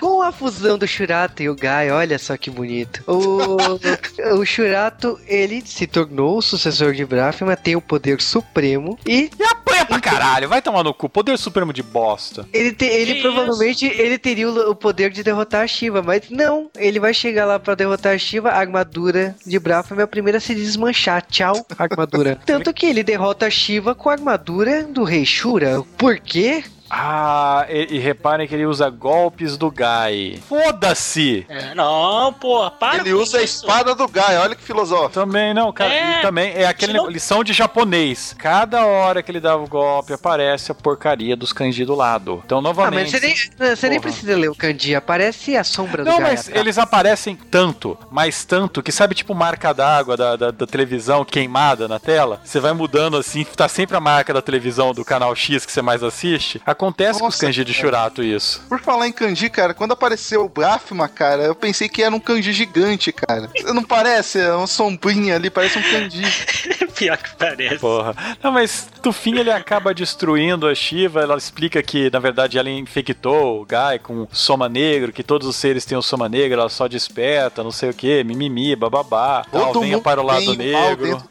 Com a fusão do Shurato e o Gai, olha só que bonito. O, o Shurato, ele se tornou o sucessor de Brahma, tem o poder supremo e E apanha pra caralho, vai tomar no cu. Poder supremo de bosta. ele, te- ele Que provavelmente ele teria o, o poder de derrotar a Shiva, mas não, ele vai chegar lá pra derrotar a Shiva, a armadura de Brahma é a primeira a se desmanchar. Tchau, armadura. Tanto que ele derrota a Shiva com a armadura do rei Shura. Por quê? Ah, e, e reparem que ele usa golpes do Gai. Foda-se! É, não, pô, para Ele com usa a isso. espada do Gaia, olha que filosófico. Também não, cara. É, e também é aquele negócio- lição de japonês. Cada hora que ele dava o golpe, aparece a porcaria dos kanji do lado. Então, Ah, novamente. mas você nem, você nem precisa ler o kanji, aparece a sombra do Não, Gai mas atrás. eles aparecem tanto, mas tanto, que sabe tipo marca d'água da, da, da televisão queimada na tela? Você vai mudando assim, tá sempre a marca da televisão do canal X que você mais assiste. Acontece com os Nossa, kanji de Shurato isso. Por falar em kanji, cara, quando apareceu o Brahma, cara, eu pensei que era um kanji gigante, cara. Não parece? É uma sombrinha ali, parece um kanji. Pior que parece. Porra. Não, mas no fim ele acaba destruindo a Shiva. Ela explica que, na verdade, ela infectou o Gai com soma negro, que todos os seres têm o soma negro, ela só desperta, não sei o que, mimimi, bababá. Tal, Todo venha mundo para o lado negro. dentro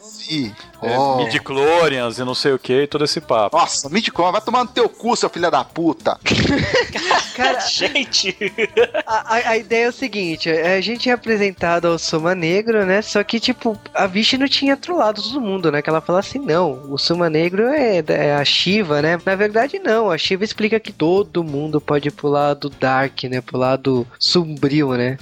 si. É, Oh. Midichlorians e não sei o que, e todo esse papo. Nossa, Midicom, vai tomar no teu cu, seu filho da puta. Cara, Gente, A, a- a ideia é o seguinte, a gente é apresentado ao Soma Negro, né? Só que, tipo, a Vishi não tinha trollado todo mundo, né? Que ela fala assim, não, o Soma Negro é, é a Shiva, né? Na verdade, não. A Shiva explica que todo mundo pode ir pro lado Dark, né? Pro lado sombrio, né?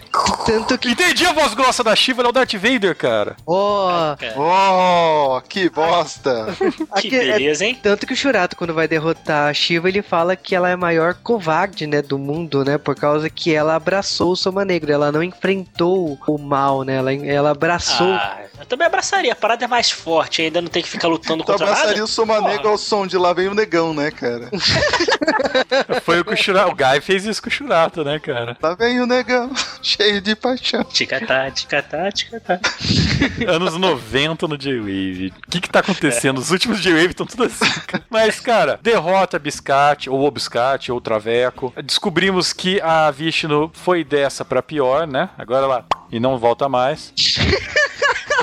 Tanto que, Entendi a voz grossa da Shiva, ela é o Darth Vader, cara. ó... cara, Oh, que bosta. que é- beleza, hein? Tanto que o Shurato, quando vai derrotar a Shiva, ele fala que ela é a maior covarde, né, do mundo, né? Por causa que ela abraçou o Soma Negro, ela não enfrentou o mal, né? Ela, ela abraçou Ah, eu também abraçaria. A parada é mais forte, ainda não tem que ficar lutando contra abraçaria nada. o Soma Porra. Negro ao som de lá vem o negão, né, cara? Foi o que o Shurato. O Guy fez isso com o Shurato, né, cara? Lá vem o negão, cheio de paixão. Ticatá, ticatá, ticatá. Anos 90 no J-Wave. O que que tá acontecendo? Os últimos J-Wave estão tudo assim, cara. Mas, cara, derrota Biscate, ou o Biscate, ou Traveco. Descobrimos que a Vishnu foi dessa pra pior, né? Agora ela... E não volta mais.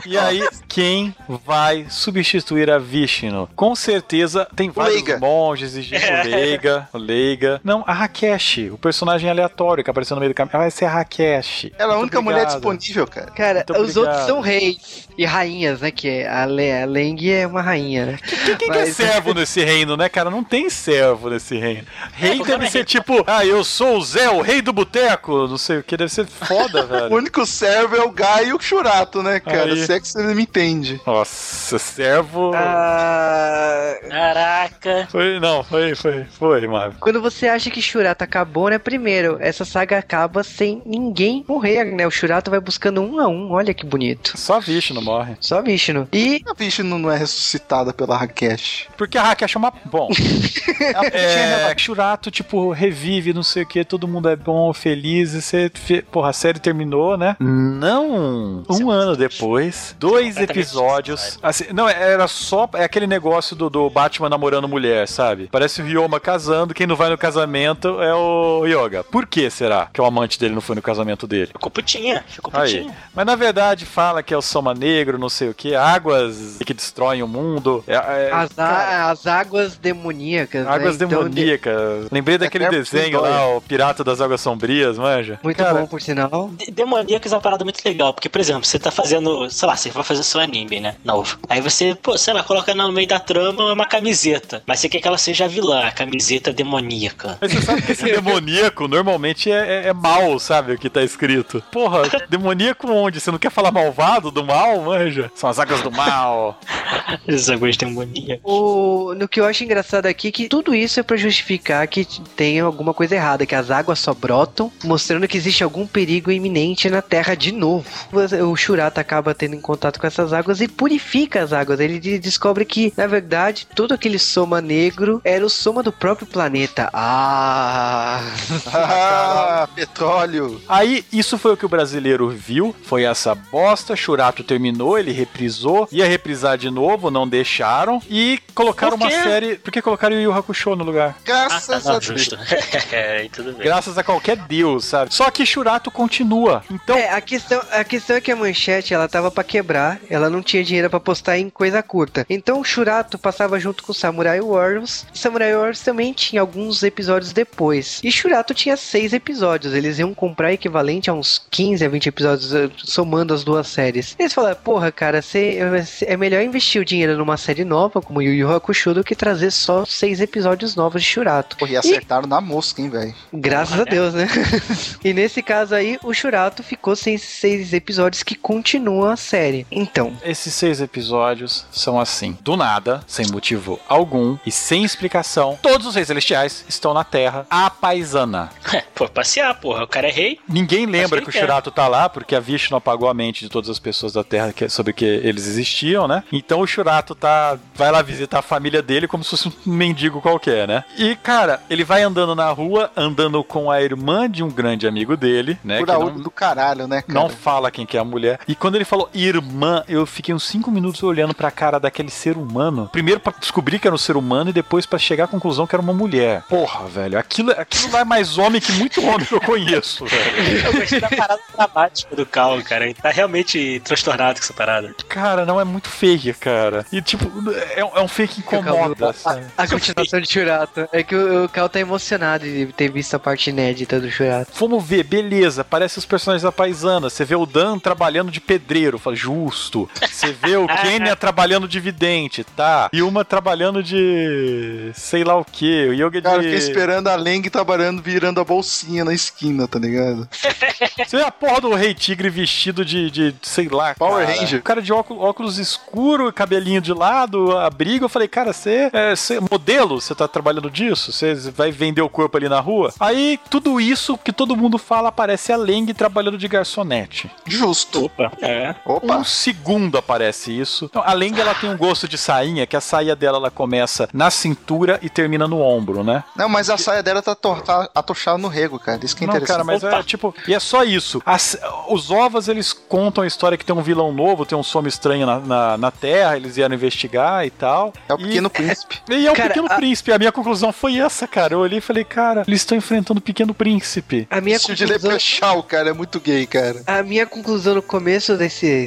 E aí, quem vai substituir a Vishnu? Com certeza tem vários Leiga. monges e o Leiga, o Leiga. Não, a Rakesh, o personagem aleatório que apareceu no meio do caminho. Ah, vai ser a Rakesh. Ela é a única mulher obrigado. disponível, cara. Cara, Muito os obrigado. outros são reis e rainhas, né? Que é a, Le a Leng é uma rainha, né? Quem, quem que é Mas- servo nesse reino, né, cara? Não tem servo nesse reino. Rei porque deve é ser rei. tipo, ah, eu sou o Zé, o rei do boteco, não sei o que, deve ser foda, O velho. único servo é o Gaio e o Churato, né, cara? Aí. Se é que você me entende. Nossa, servo. Ah, Caraca. Foi, não, foi, foi, foi, Marvel. quando você acha que Shurato acabou, né? Primeiro, essa saga acaba sem ninguém morrer, né? O Shurato vai buscando um a um, olha que bonito. Só a Vishnu morre. Só Vishnu. E A bicha não é ressuscitada pela Rakesh. Porque a Rakesh é uma. Bom. Ela É, Shurato, tipo, revive, não sei o que, todo mundo é bom, feliz, e você. Porra, a série terminou, né? Não! Um ano depois, dois, episódios. Assim, não, era só. É aquele negócio do, do Batman namorando mulher, sabe? Parece o Ryoma casando, quem não vai no casamento é o Yoga. Por que será que o amante dele não foi no casamento dele? Ficou putinha, ficou Aí. putinha. Mas na verdade fala que é o Soma Negro, não sei o que, águas que destroem o mundo. É, é, As, a- as águas demoníacas. né? águas Então, demoníacas. Lembrei daquele É, desenho lá, o Pirata das Águas Sombrias, manja? Muito Cara, bom, por sinal. De- Demoníacos é uma parada muito legal, porque, por exemplo, você tá fazendo, sei lá, você vai fazer seu anime, né? Novo. Aí você, pô, sei lá, coloca no meio da trama uma camiseta. Mas você quer que ela seja vilã, a camiseta demoníaca. Mas você sabe que esse demoníaco normalmente é, é, é mal, sabe? O que tá escrito. Porra, demoníaco onde? Você não quer falar malvado do mal, manja? São as águas do mal. Esses águas demoníacas. O, no que eu acho engraçado aqui é que tudo isso é pra justificar que tem alguma coisa errada, que as águas só brotam, mostrando que existe algum perigo iminente na Terra de novo. O Shurata acaba tendo em contato com essas águas e purifica as águas. Ele de- descobre que, na verdade, todo aquele soma negro era o soma do próprio planeta. Ah! Ah, petróleo. Aí, isso foi o que o brasileiro viu, foi essa bosta, Churato terminou, ele reprisou, ia reprisar de novo, não deixaram, e colocaram uma série... Por que colocaram o Yu Hakusho no lugar? Ah, Graças tá, a não, Deus. é, tudo bem. Graças a qualquer deus, sabe? Só que Churato continua, então... É, a questão, a questão é que a manchete ela tava pra quebrar, ela não tinha dinheiro pra postar em coisa curta. Então o Shurato passava junto com Samurai Warriors. E Samurai Warriors também tinha alguns episódios depois. E Shurato tinha seis episódios. Eles iam comprar equivalente a uns 15 a 20 episódios, eh, somando as duas séries. Eles falaram, porra, cara, cê- é melhor investir o dinheiro numa série nova, como Yu Yu Hakusho, do que trazer só seis episódios novos de Shurato. Porra, e acertaram na mosca, hein, velho. Graças a Deus, né? e nesse caso aí, o Shurato ficou sem esses seis episódios que continuam a série. Então, Esses seis episódios são assim, do nada, sem motivo algum e sem explicação. Todos os reis celestiais estão na Terra, a paisana. Pô, passear, porra. O cara é rei. Ninguém lembra ele que o quer. Shurato tá lá, porque a Vishnu apagou a mente de todas as pessoas da Terra que- sobre que eles existiam, né? Então o Shurato tá, vai lá visitar a família dele como se fosse um mendigo qualquer, né? E, cara, ele vai andando na rua, andando com a irmã de um grande amigo dele, né? Por que não- do caralho, né, cara? não fala quem que é a mulher. E quando ele falou irmã, eu fiquei uns 5 minutos olhando pra cara daquele ser humano. Primeiro pra descobrir que era um ser humano e depois pra chegar à conclusão que era uma mulher. Porra, velho. Aquilo, aquilo lá é mais homem que muito homem que eu conheço, velho. Eu gostei da parada dramática do Cal, cara. Ele tá realmente transtornado com essa parada. Cara, não é muito fake, cara. E tipo, é, é um fake que incomoda, sabe? a continuação de Shurato é que o, o Cal tá emocionado de ter visto a parte inédita do Shurato. Fomos ver, beleza, parece os personagens da paisana. Você vê o Dan trabalhando de pedreiro, fala, justo. Você vê o Kenya trabalhando de vidente, tá? E uma trabalhando de sei lá o que, o Yoga Cara, eu de. fiquei esperando a Leng trabalhando, virando a bolsinha na esquina, tá ligado? Você vê a porra do Rei Tigre vestido de, de sei lá. Power cara. Ranger. O cara de óculos, óculos escuro, cabelinho de lado, abrigo. Eu falei, cara, você é você- modelo? Você tá trabalhando disso? Você vai vender o corpo ali na rua? Aí, tudo isso que todo mundo fala, aparece a Leng trabalhando de garçonete. Justo. Opa, é. Opa. Um segundo aparece isso. Então, a Leng, ela tem um gosto de sainha, que a saia dela ela começa na cintura e termina no ombro, né? Não, mas a saia dela tá, tá atochada no rego, cara. Isso que é Não, interessante. cara, mas Opa. é tipo. E é só isso. As- os ovas, eles contam a história que tem um vilão novo, tem um som estranho na, na, na Terra, eles vieram investigar e tal. É o E- pequeno príncipe. E é o Cara, Pequeno a- Príncipe. A minha conclusão foi essa, cara. Eu olhei e falei, cara, eles estão enfrentando o Pequeno Príncipe. A minha de conclusão... Leprechaun, cara, é muito gay, cara. A minha conclusão no começo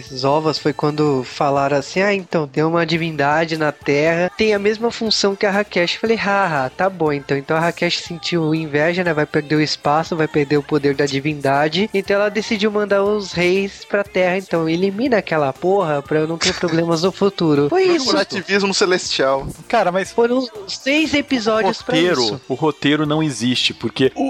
desses ovos foi quando falaram assim: ah, então, tem uma divindade na Terra, tem a mesma função que a Rakesh. Eu Falei, haha, tá bom então. Então a Rakesh sentiu inveja, né? Vai perder o espaço, vai perder o poder da divindade. Então ela decidiu mandar os reis pra Terra. Então elimina aquela porra pra eu não ter problemas no futuro. Foi isso. Corporativismo celestial. Cara, mas Foram seis episódios pra roteiro, isso. o roteiro não existe, porque o-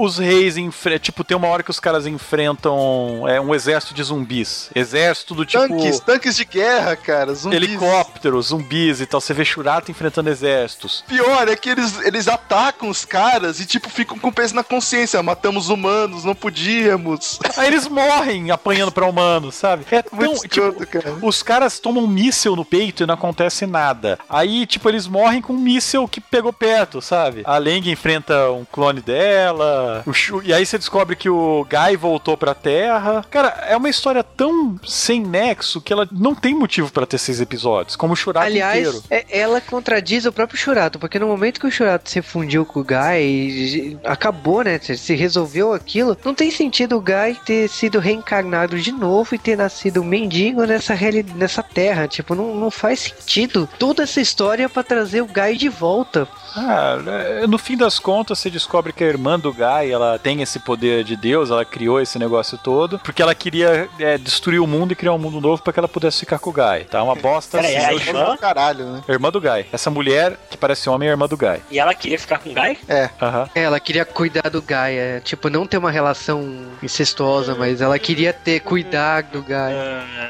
o- os reis enfrentam. Tipo, tem uma hora que os caras enfrentam é, um exército de zumbis. Exército do tipo. Tanques, tanques de guerra, cara. Zumbis. Helicópteros, zumbis e tal. Você vê Shurato enfrentando exércitos. Pior é que eles, eles atacam os caras e, tipo, ficam com peso na consciência. Matamos humanos, não podíamos. Aí eles morrem apanhando pra humanos, sabe? É tão. Muito Tipo, escroto, cara. os caras tomam um míssel no peito e não acontece nada. Aí, tipo, eles morrem com um míssel que pegou perto, sabe? A Leng enfrenta um clone dela. o Shu- E aí você descobre que o Guy voltou pra Terra. Cara, é uma história tão sem nexo que ela não tem motivo pra ter seis episódios, como o Shurato Aliás, inteiro. é- ela contradiz o próprio Shurato, porque no momento que o Shurato se fundiu com o Guy e acabou, né? Se resolveu aquilo, não tem sentido o Guy ter sido reencarnado de novo e ter nascido mendigo nessa, nessa terra. Tipo, não, não faz sentido toda essa história pra trazer o Guy de volta. Ah, é, no fim das contas, você descobre que a irmã do Guy, ela tem esse poder de Deus, ela criou esse negócio todo, porque ela queria é, destruir o mundo e criar um mundo novo pra que ela pudesse ficar com o Guy. Tá uma bosta. Peraí, assim. é a irmã? Caralho, né? A irmã do Guy. Essa mulher que parece homem é a irmã do Guy. E ela queria ficar com o Guy? Aham. É, Ela queria cuidar do Guy, é, tipo, não ter uma relação incestuosa, mas ela queria ter cuidar do Guy.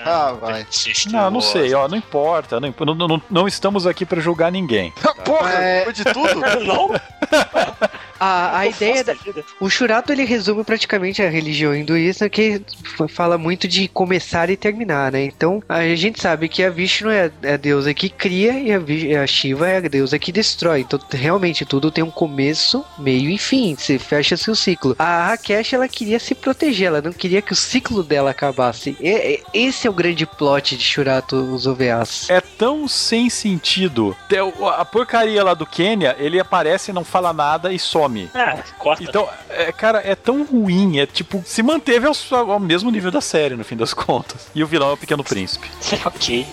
Ah, vai. Não, não sei, ó, não importa. Não, não, não- não estamos aqui pra julgar ninguém. Porra, É. depois de tudo? Não? A, a ideia da. O Shurato ele resume praticamente a religião hinduísta que fala muito de começar e terminar, né? Então a gente sabe que a Vishnu é é a deusa que cria e a, a Shiva é a deusa que destrói. Então realmente tudo tem um começo, meio e fim. Se fecha seu ciclo. A Rakesh ela queria se proteger, ela não queria que o ciclo dela acabasse. E- e- esse é o grande plot de Shurato os OVAs. É tão sem sentido. O- A porcaria lá do Quênia, ele aparece, não fala nada e some. Ah, corta. Então, é, cara, é tão ruim. É tipo, se manteve ao, ao mesmo nível da série, no fim das contas. E o vilão é o Pequeno Príncipe. ok.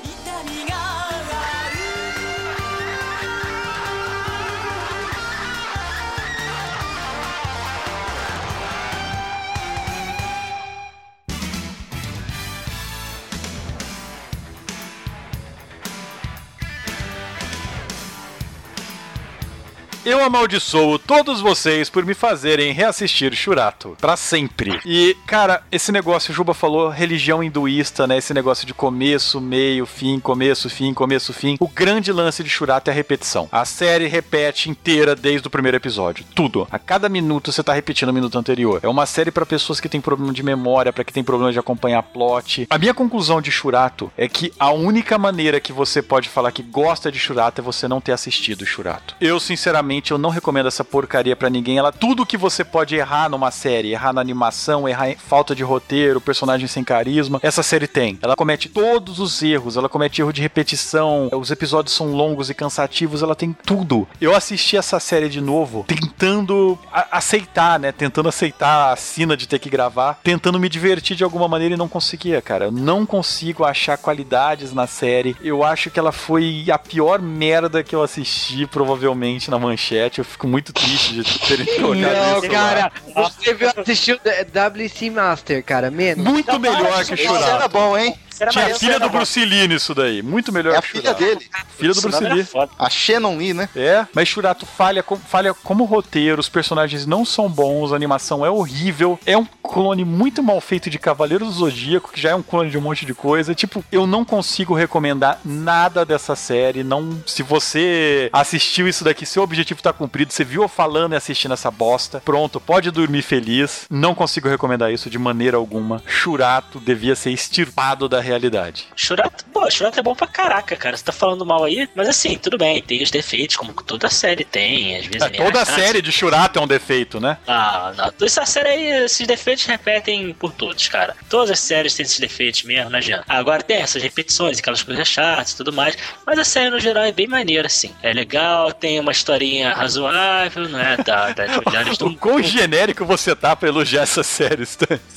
Eu amaldiçoo todos vocês por me fazerem reassistir Shurato. Pra sempre. E, cara, esse negócio, o Juba falou, religião hinduísta, né? Esse negócio de começo, meio, fim, começo, fim, começo, fim. O grande lance de Shurato é a repetição. A série repete inteira desde o primeiro episódio. Tudo. A cada minuto você tá repetindo o minuto anterior. É uma série pra pessoas que têm problema de memória, pra que tem problema de acompanhar plot. A minha conclusão de Shurato é que a única maneira que você pode falar que gosta de Shurato é você não ter assistido Shurato. Eu, sinceramente, eu não recomendo essa porcaria pra ninguém. Ela, tudo que você pode errar numa série, errar na animação, errar em falta de roteiro, personagem sem carisma, essa série tem. Ela comete todos os erros, ela comete erro de repetição, os episódios são longos e cansativos, ela tem tudo. Eu assisti essa série de novo, tentando aceitar, né? Tentando aceitar a sina de ter que gravar, tentando me divertir de alguma maneira e não conseguia, cara. Eu não consigo achar qualidades na série. Eu acho que ela foi a pior merda que eu assisti, provavelmente, na manchete. Eu fico muito triste de terem jogado Não, isso cara, você viu assistiu WC Master, cara, menos. Muito melhor que Isso era bom, hein? Era Tinha a filha do. Bruce Lee nisso daí. Muito melhor É a que filha dele. Filha do Bruce Lee. A Shannon Lee, né? É, mas Shurato falha, com- falha como roteiro, os personagens não são bons, a animação é horrível, é um clone muito mal feito de Cavaleiro do Zodíaco, que já é um clone de um monte de coisa. Tipo, eu não consigo recomendar nada dessa série. Não, se você assistiu isso daqui, seu objetivo tá cumprido, você viu eu falando e assistindo essa bosta, pronto, pode dormir feliz. Não consigo recomendar isso de maneira alguma. Shurato devia ser extirpado da realidade. Shurato, pô, Shurato é bom pra caraca, cara. Você tá falando mal aí, mas assim, tudo bem, tem os defeitos, como toda série tem, às vezes É, meio toda série de Shurato é um defeito, né? Ah, não. Essa série aí, esses defeitos repetem por todos, cara. Todas as séries têm esses defeitos mesmo, não adianta. Agora tem essas repetições, aquelas coisas chatas e tudo mais. Mas a série, no geral, é bem maneira, assim. É legal, tem uma historinha razoável, não é? Da, das melhores do O quão genérico você tá pra elogiar essa série, Stan?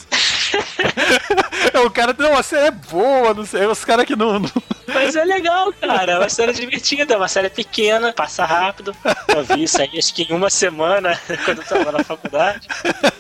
É, o cara, não, a série é boa, não sei. Os caras que não. não- Mas é legal, cara. É uma série divertida, é uma série pequena, passa rápido. Eu vi isso aí acho que em uma semana, quando eu tava na faculdade.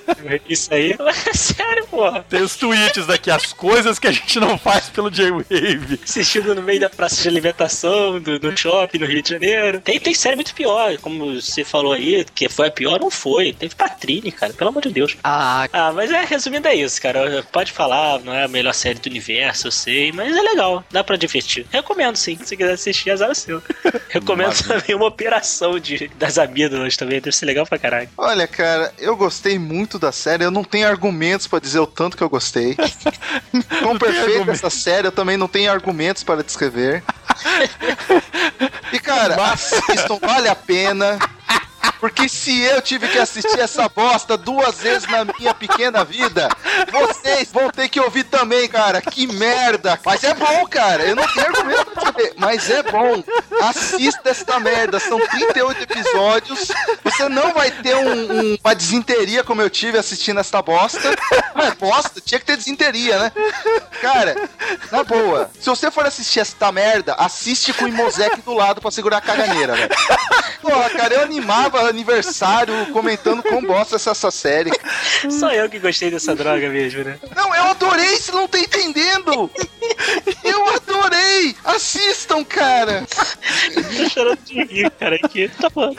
Eu vi isso aí. Mas é sério, porra. Tem os tweets daqui, as coisas que a gente não faz pelo J-Wave. Assistindo no meio da praça de alimentação, do, do shopping no Rio de Janeiro. Tem, tem série muito pior, como você falou aí, que foi a pior, não foi. Teve Patrine, cara, pelo amor de Deus. Ah, Ah, mas é, resumindo é isso, cara. Pode falar, não é a melhor série do universo, eu sei, mas é legal, dá pra divertir. Recomendo sim, se quiser assistir, azar é seu. Recomendo também uma operação de, das amígdalas também, deve ser legal pra caralho. Olha, cara, eu gostei muito da série. Eu não tenho argumentos pra dizer o tanto que eu gostei. Quão perfeita argumento. essa série, eu também não tenho argumentos para descrever. E, cara, assistam, vale a pena. Porque se eu tive que assistir essa bosta duas vezes na minha pequena vida, vocês vão ter que ouvir também, cara. Que merda. Mas é bom, cara. Eu não tenho argumento pra dizer, mas é bom. Assista esta merda. São 38 episódios. Você não vai ter um- um- uma desinteria como eu tive assistindo esta bosta. É bosta, tinha que ter desinteria, né? Cara, na boa. Se você for assistir esta merda, assiste com o Imosec do lado pra segurar a caganeira, velho. Porra, cara, eu animava aniversário comentando com bosta essa, essa série. Só eu que gostei dessa droga mesmo, né? Não, eu adorei, você não tá entendendo! Eu adorei! Assistam, cara! Tô chorando de rir, cara, aqui. Tá bom.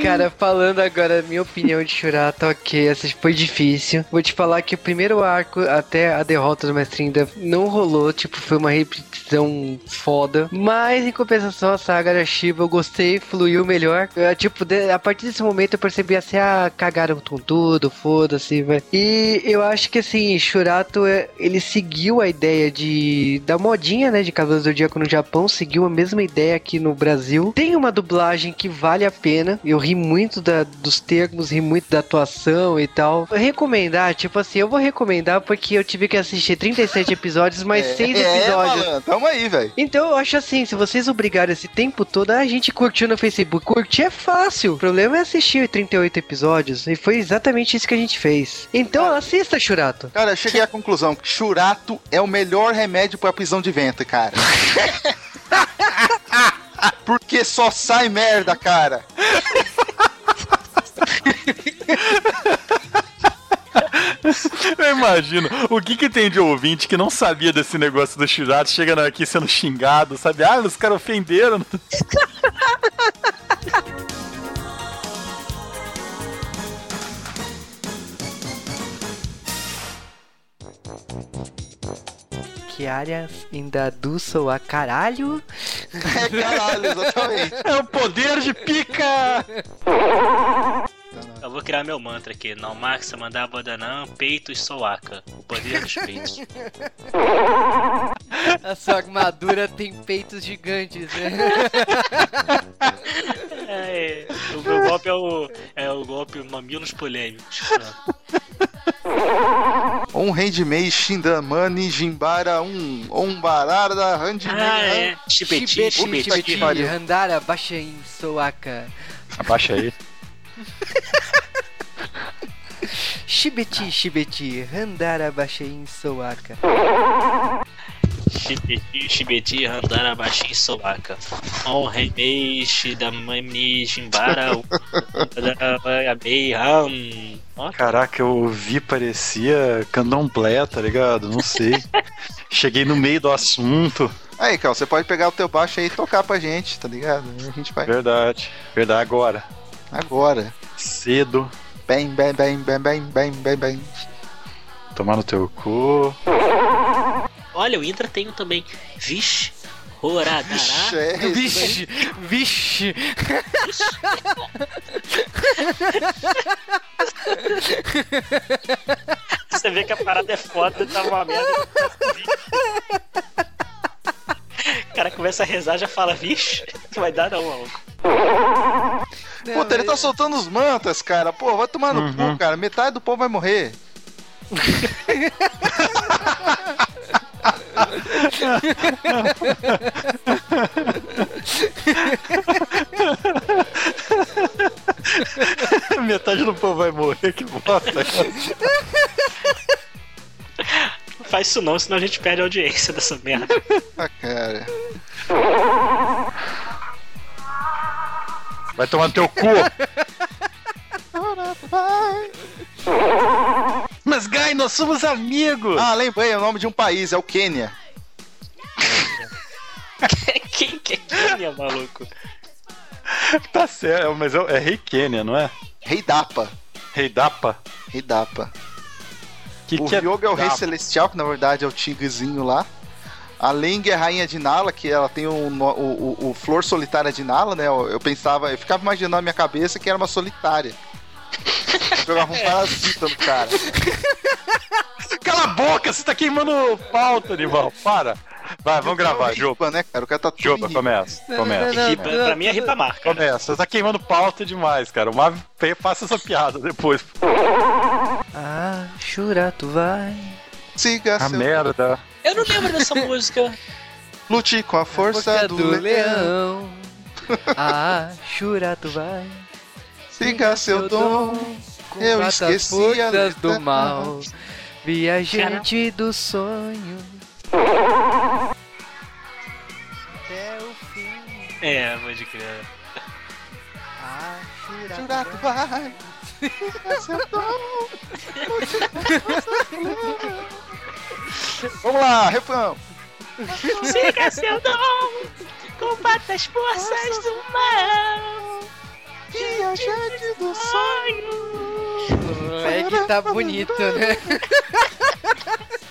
Cara, falando agora minha opinião de Shurata, ok, essa foi difícil. Vou te falar que o primeiro arco, até a derrota do Mestre ainda não rolou, tipo, foi uma repetição foda. Mas em compensação, a saga da Shiva eu gostei, fluiu melhor. Eu, tipo, a partir desse momento eu percebi assim, ah, cagaram com tudo, foda-se, velho. E eu acho que assim, Shurato, é- ele seguiu a ideia de da modinha, né, de Cavaleiros do Zodíaco no Japão, seguiu a mesma ideia aqui no Brasil. Tem uma dublagem que vale a pena. Eu ri muito da- dos termos, ri muito da atuação e tal. Recomendar, tipo assim, eu vou recomendar porque eu tive que assistir 37 episódios, mais É, 6 é, episódios. malandro, tamo aí, velho. Então eu acho assim, se vocês obrigarem esse tempo todo, a gente curtiu no Facebook. Curtir é fácil. O problema é assistir 38 episódios. E foi exatamente isso que a gente fez. Então assista, Churato. Cara, eu cheguei à conclusão que churato é o melhor remédio pra prisão de vento, cara. Porque só sai merda, cara. Eu imagino. O que que tem de ouvinte que não sabia desse negócio do Shurato, chegando aqui sendo xingado, sabe? Ah, os caras ofenderam. Que áreas ainda sou a caralho. É caralho, exatamente. É o poder de pica! Eu vou criar meu mantra aqui. Não Maxa mandar Bodanã, peito e soaca. O poder dos peitos. A sua armadura tem peitos gigantes, né? É, o meu golpe é o, é o golpe mamilos polêmicos. Um Handmei, Shindamani, Jimbara, um Ombarada, Handmei. Ah, é. Chibeti, Chibeti, chibeti. Chibeti, Randara, Baixain, Soaka. Abaixa aí. Shibeti, Shibeti, Randara, Baixain, Soaka. Chibeti, chibeti, randara, baixinho, soaca. On remei, shidamani, jimbara, abei, ram. Caraca, eu ouvi, parecia candomblé, tá ligado? Não sei. Cheguei no meio do assunto. Aí, Cal, você pode pegar o teu baixo aí e tocar pra gente, tá ligado? A gente vai Verdade. Verdade, agora. agora. Cedo. Bem, bem, bem, bem, bem, bem, bem, bem. Tomar no teu cu. Olha, o Indra tem um também. Vixe, Horadará. Vixe, é Vixe, vixe. Você vê que a parada é foda, tá uma merda. O cara começa a rezar, já fala, vixe, não vai dar não, maluco. Puta, ele tá soltando os mantas, cara. Pô, vai tomar no cu, cara. Metade do povo vai morrer. Metade do povo vai morrer, que bosta. Não faz isso não, senão a gente perde a audiência dessa merda. Ah, cara. Vai tomar no teu cu. Mas, Guy, nós somos amigos. Ah, lembrei, é o nome de um país, é o Quênia. Quem que é Kenya, maluco? Tá certo, mas é, é Rei Kenya, não é? Rei Dapa. Rei Dapa. Rei Dapa. Que o que é Ryoga é o Rei Dapa? Celestial, que na verdade é o tigrezinho lá. A Leng é a rainha de Nala, que ela tem o, o, o- o flor solitária de Nala, né? Eu, eu pensava, eu ficava imaginando na minha cabeça que era uma solitária. Jogava um parasita no cara. Cala a boca, você tá queimando pauta, Nival. Para. Vai, vamos gravar, Juba. Juba, né, cara? O cara tá tudo Juba, começa. Começa. Não, Ripa, não, pra mim é ripa marca. Começa. Você tá queimando pauta demais, cara. O Marvel passa essa piada depois. Ah, Churato vai. Siga A seu... merda. Eu não lembro dessa música. Lute com a força, do, leão. Ah, Churato vai. Siga seu dom. Eu Combata as esqueci a do mal. Viajante do sonho. Até o fim. É, pode crer. Ah, Jurato vai. Siga seu dom. Vamos lá, refrão. Siga seu dom, combata as forças do mal. Viajante do sonho. É o moleque tá bonito, né?